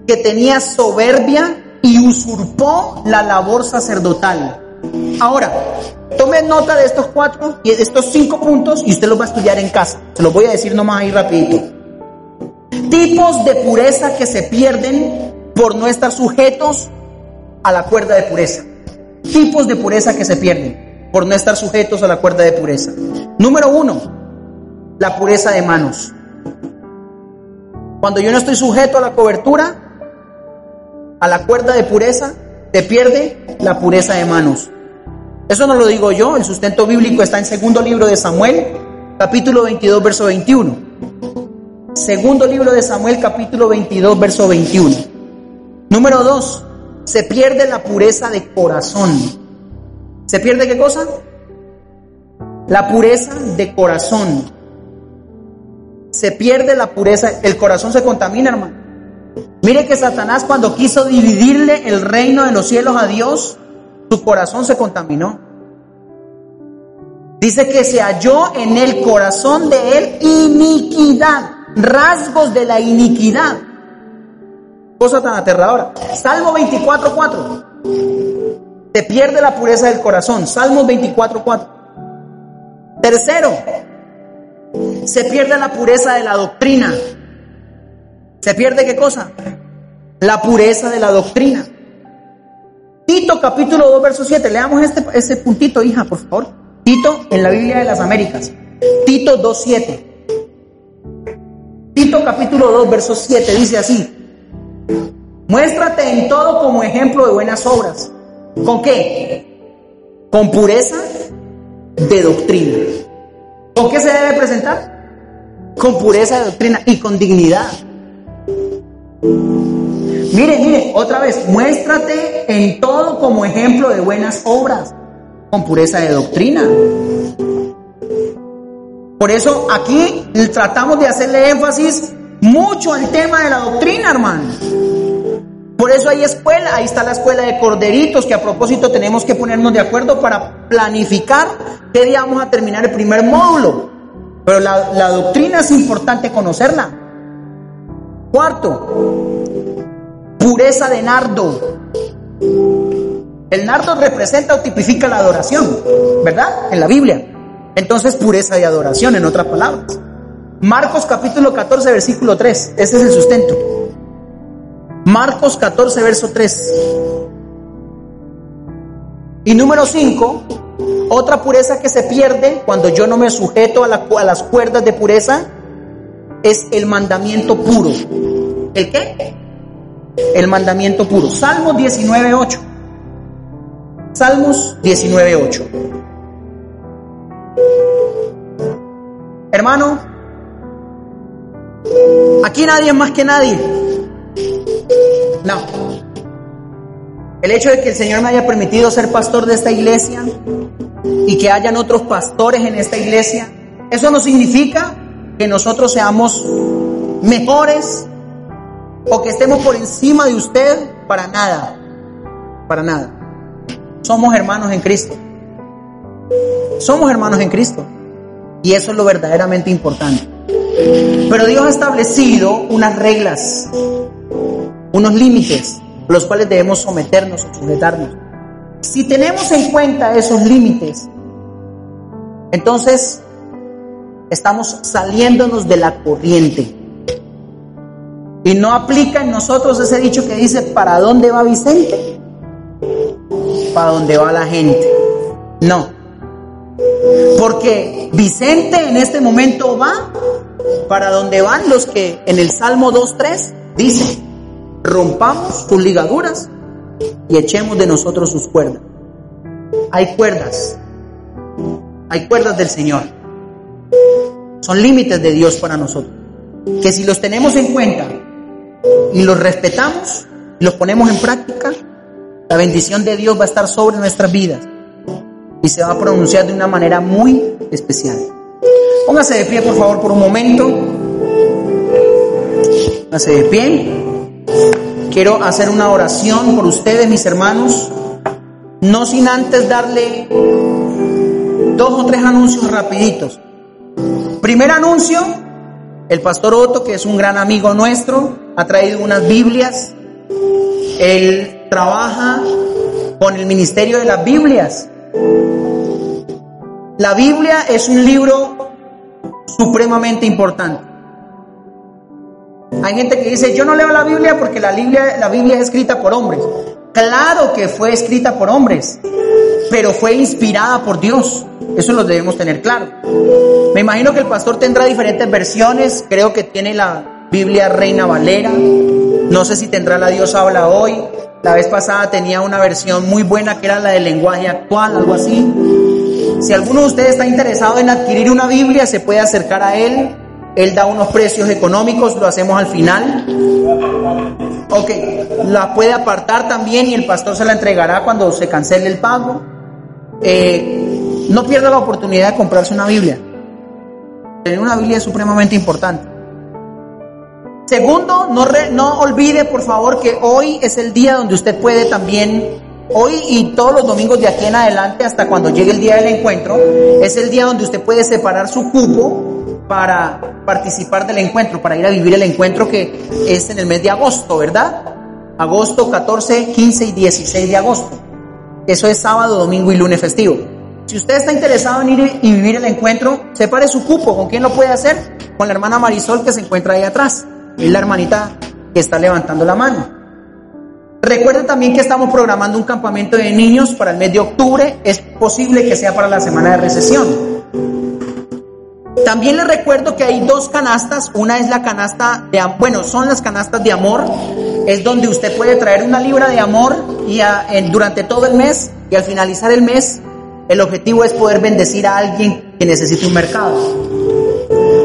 que tenía soberbia y usurpó la labor sacerdotal. Ahora, tome nota de estos cuatro y de estos cinco puntos y usted los va a estudiar en casa. Se los voy a decir nomás ahí rapidito. Tipos de pureza que se pierden por no estar sujetos a la cuerda de pureza. Tipos de pureza que se pierden por no estar sujetos a la cuerda de pureza. Número uno, la pureza de manos. Cuando yo no estoy sujeto a la cobertura, a la cuerda de pureza, se pierde la pureza de manos. Eso no lo digo yo, el sustento bíblico está en segundo libro de Samuel, capítulo 22, verso 21. Segundo libro de Samuel, capítulo 22, verso 21. Número 2, se pierde la pureza de corazón. ¿Se pierde qué cosa? La pureza de corazón. Se pierde la pureza, el corazón se contamina, hermano. Mire que Satanás cuando quiso dividirle el reino de los cielos a Dios, su corazón se contaminó. Dice que se halló en el corazón de él iniquidad, rasgos de la iniquidad. Cosa tan aterradora. Salmo 24.4. Se pierde la pureza del corazón. Salmos 24.4. Tercero, se pierde la pureza de la doctrina. ¿Se pierde qué cosa? La pureza de la doctrina. Tito capítulo 2, verso 7. Leamos este, ese puntito, hija, por favor. Tito en la Biblia de las Américas. Tito 2, 7. Tito capítulo 2, verso 7 dice así. Muéstrate en todo como ejemplo de buenas obras. ¿Con qué? Con pureza de doctrina. ¿Con qué se debe presentar? Con pureza de doctrina y con dignidad. Mire, mire, otra vez, muéstrate en todo como ejemplo de buenas obras, con pureza de doctrina. Por eso aquí tratamos de hacerle énfasis mucho al tema de la doctrina, hermano. Por eso hay escuela, ahí está la escuela de corderitos, que a propósito tenemos que ponernos de acuerdo para planificar qué día vamos a terminar el primer módulo. Pero la, la doctrina es importante conocerla. Cuarto, pureza de nardo. El nardo representa o tipifica la adoración, ¿verdad? En la Biblia. Entonces, pureza de adoración, en otras palabras. Marcos capítulo 14, versículo 3. Ese es el sustento. Marcos 14, verso 3. Y número 5, otra pureza que se pierde cuando yo no me sujeto a, a, las cuerdas de pureza es el mandamiento puro. ¿El qué? El mandamiento puro. Salmos 19, 8. Salmos 19, 8. Hermano, aquí nadie es más que nadie. No. El hecho de que el Señor me haya permitido ser pastor de esta iglesia y que hayan otros pastores en esta iglesia, eso no significa que nosotros seamos mejores o que estemos por encima de usted para nada. Para nada. Somos hermanos en Cristo. Somos hermanos en Cristo. Y eso es lo verdaderamente importante. Pero Dios ha establecido unas reglas, unos límites, los cuales debemos someternos o sujetarnos. Si tenemos en cuenta esos límites, entonces estamos saliéndonos de la corriente. Y no aplica en nosotros ese dicho que dice, ¿para dónde va Vicente? Para dónde va la gente. No. Porque Vicente en este momento va para donde van los que en el Salmo 2.3 dice, rompamos sus ligaduras y echemos de nosotros sus cuerdas. Hay cuerdas, hay cuerdas del Señor. Son límites de Dios para nosotros. Que si los tenemos en cuenta y los respetamos y los ponemos en práctica, la bendición de Dios va a estar sobre nuestras vidas y se va a pronunciar de una manera muy especial. Póngase de pie, por favor, por un momento. Póngase de pie. Quiero hacer una oración por ustedes, mis hermanos, no sin antes darle dos o tres anuncios rapiditos. Primer anuncio, el pastor Otto, que es un gran amigo nuestro, ha traído unas Biblias. Él trabaja con el ministerio de las Biblias. La Biblia es un libro supremamente importante. Hay gente que dice, yo no leo la Biblia porque la Biblia, la Biblia es escrita por hombres. Claro que fue escrita por hombres, pero fue inspirada por Dios. Eso lo debemos tener claro. Me imagino que el pastor tendrá diferentes versiones. Creo que tiene la Biblia Reina Valera. No sé si tendrá la Dios habla hoy. La vez pasada tenía una versión muy buena que era la del lenguaje actual, algo así. Si alguno de ustedes está interesado en adquirir una Biblia, se puede acercar a él. Él da unos precios económicos, lo hacemos al final. Ok, la puede apartar también y el pastor se la entregará cuando se cancele el pago. Eh, no pierda la oportunidad de comprarse una Biblia. Tener una Biblia es supremamente importante. Segundo, no, no olvide por favor que hoy es el día donde usted puede también Hoy y todos los domingos de aquí en adelante hasta cuando llegue el día del encuentro, es el día donde usted puede separar su cupo para participar del encuentro, para ir a vivir el encuentro que es en el mes de agosto, ¿verdad? Agosto 14, 15 y 16 de agosto. Eso es sábado, domingo y lunes festivo. Si usted está interesado en ir y vivir el encuentro, separe su cupo. ¿Con quién lo puede hacer? Con la hermana Marisol que se encuentra ahí atrás. Es la hermanita que está levantando la mano. Recuerde también que estamos programando un campamento de niños para el mes de octubre. Es posible que sea para la semana de recesión. También le recuerdo que hay dos canastas. Una es la canasta de, bueno, son las canastas de amor. Es donde usted puede traer una libra de amor y durante todo el mes y al finalizar el mes el objetivo es poder bendecir a alguien que necesite un mercado.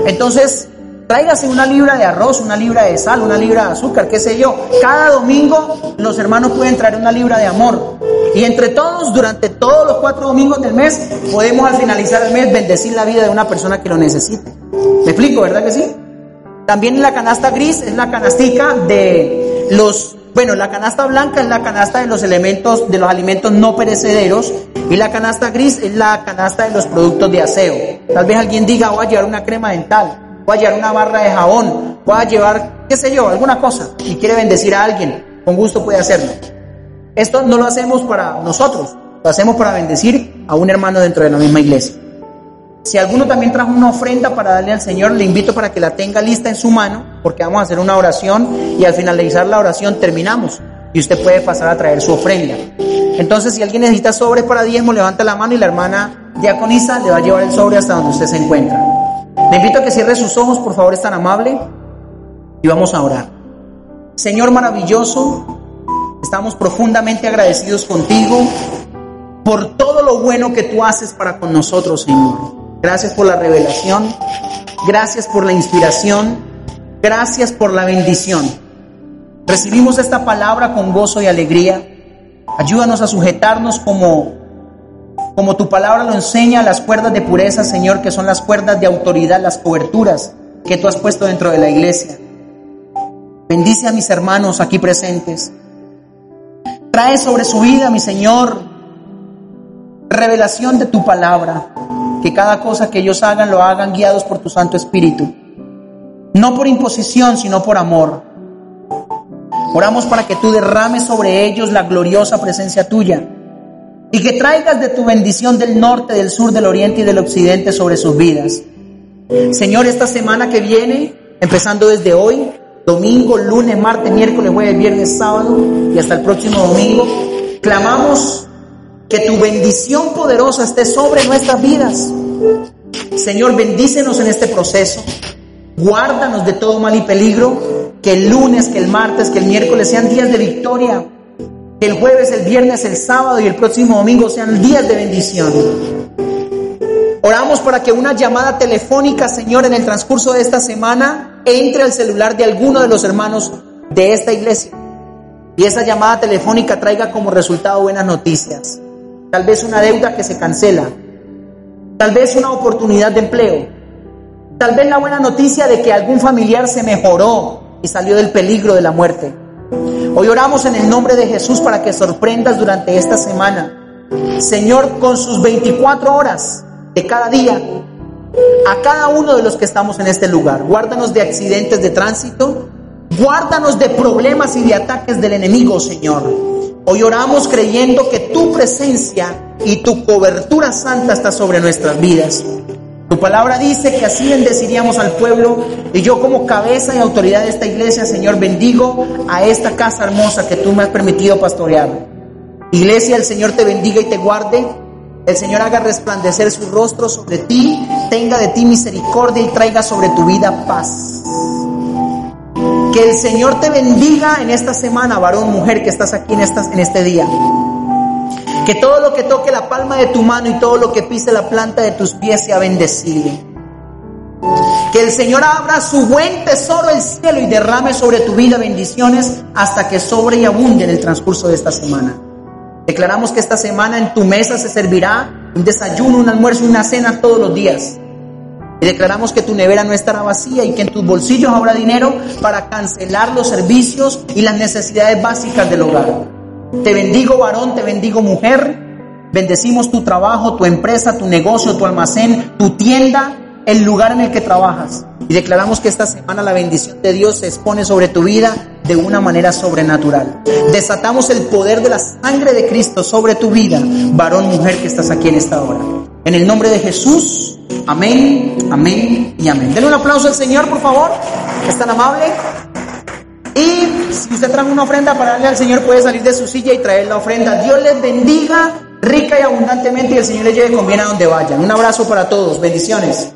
Entonces, tráigase una libra de arroz, una libra de sal, una libra de azúcar, qué sé yo. Cada domingo los hermanos pueden traer una libra de amor. Y entre todos, durante todos los cuatro domingos del mes, podemos al finalizar el mes bendecir la vida de una persona que lo necesite. ¿Me explico, verdad que sí? También la canasta gris es la canastica de los, bueno, la canasta blanca es la canasta de los elementos, de los alimentos no perecederos y la canasta gris es la canasta de los productos de aseo. Tal vez alguien diga, voy a llevar una crema dental, voy a llevar una barra de jabón, voy a llevar, qué sé yo, alguna cosa y quiere bendecir a alguien, con gusto puede hacerlo. Esto no lo hacemos para nosotros, lo hacemos para bendecir a un hermano dentro de la misma iglesia. Si alguno también trajo una ofrenda para darle al Señor, le invito para que la tenga lista en su mano, porque vamos a hacer una oración y al finalizar la oración terminamos y usted puede pasar a traer su ofrenda. Entonces, si alguien necesita sobre para diezmo, levanta la mano y la hermana diaconisa le va a llevar el sobre hasta donde usted se encuentra. Le invito a que cierre sus ojos, por favor, es tan amable, y vamos a orar. Señor maravilloso, Estamos profundamente agradecidos contigo por todo lo bueno que tú haces para con nosotros, Señor. Gracias por la revelación, gracias por la inspiración, gracias por la bendición. Recibimos esta palabra con gozo y alegría. Ayúdanos a sujetarnos como como tu palabra lo enseña, las cuerdas de pureza, Señor, que son las cuerdas de autoridad, las coberturas que tú has puesto dentro de la iglesia. Bendice a mis hermanos aquí presentes. Trae sobre su vida, mi Señor, revelación de tu palabra. Que cada cosa que ellos hagan lo hagan guiados por tu Santo Espíritu. No por imposición, sino por amor. Oramos para que tú derrames sobre ellos la gloriosa presencia tuya y que traigas de tu bendición del norte, del sur, del oriente y del occidente sobre sus vidas. Señor, esta semana que viene, empezando desde hoy, domingo, lunes, martes, miércoles, jueves, viernes, sábado y hasta el próximo domingo, clamamos que tu bendición poderosa esté sobre nuestras vidas. Señor, bendícenos en este proceso. Guárdanos de todo mal y peligro. Que el lunes, que el martes, que el miércoles sean días de victoria. El jueves, el viernes, el sábado y el próximo domingo sean días de bendición. Oramos para que una llamada telefónica, Señor, en el transcurso de esta semana entre al celular de alguno de los hermanos de esta iglesia. Y esa llamada telefónica traiga como resultado buenas noticias. Tal vez una deuda que se cancela. Tal vez una oportunidad de empleo. Tal vez la buena noticia de que algún familiar se mejoró y salió del peligro de la muerte. Hoy oramos en el nombre de Jesús para que sorprendas durante esta semana. Señor, con sus 24 horas, de cada día a cada uno de los que estamos en este lugar. Guárdanos de accidentes de tránsito, guárdanos de problemas y de ataques del enemigo, Señor. Hoy oramos creyendo que tu presencia y tu cobertura santa está sobre nuestras vidas. Tu palabra dice que así bendeciríamos al pueblo y yo como cabeza y autoridad de esta iglesia, Señor, bendigo a esta casa hermosa que tú me has permitido pastorear. Iglesia, el Señor te bendiga y te guarde. El Señor haga resplandecer su rostro sobre ti, tenga de ti misericordia y traiga sobre tu vida paz. Que el Señor te bendiga en esta semana, varón, mujer, que estás aquí en, en este día. Que todo lo que toque la palma de tu mano y todo lo que pise la planta de tus pies sea bendecido. Que el Señor abra su buen tesoro el cielo y derrame sobre tu vida bendiciones hasta que sobre y abunde en el transcurso de esta semana. Declaramos que esta semana en tu mesa se servirá un desayuno, un almuerzo, una cena todos los días. Y declaramos que tu nevera no estará vacía y que en tus bolsillos habrá dinero para cancelar los servicios y las necesidades básicas del hogar. Te bendigo varón, te bendigo mujer. Bendecimos tu trabajo, tu empresa, tu negocio, tu almacén, tu tienda, el lugar en el que trabajas. Y declaramos que esta semana la bendición de Dios se expone sobre tu vida de una manera sobrenatural. Desatamos el poder de la sangre de Cristo sobre tu vida, varón, mujer que estás aquí en esta hora. En el nombre de Jesús, amén, amén y amén. Denle un aplauso al Señor, por favor. Es tan amable. Y si usted trae una ofrenda para darle al Señor, puede salir de su silla y traer la ofrenda. Dios les bendiga rica y abundantemente y el Señor les lleve con bien a donde vayan. Un abrazo para todos. Bendiciones.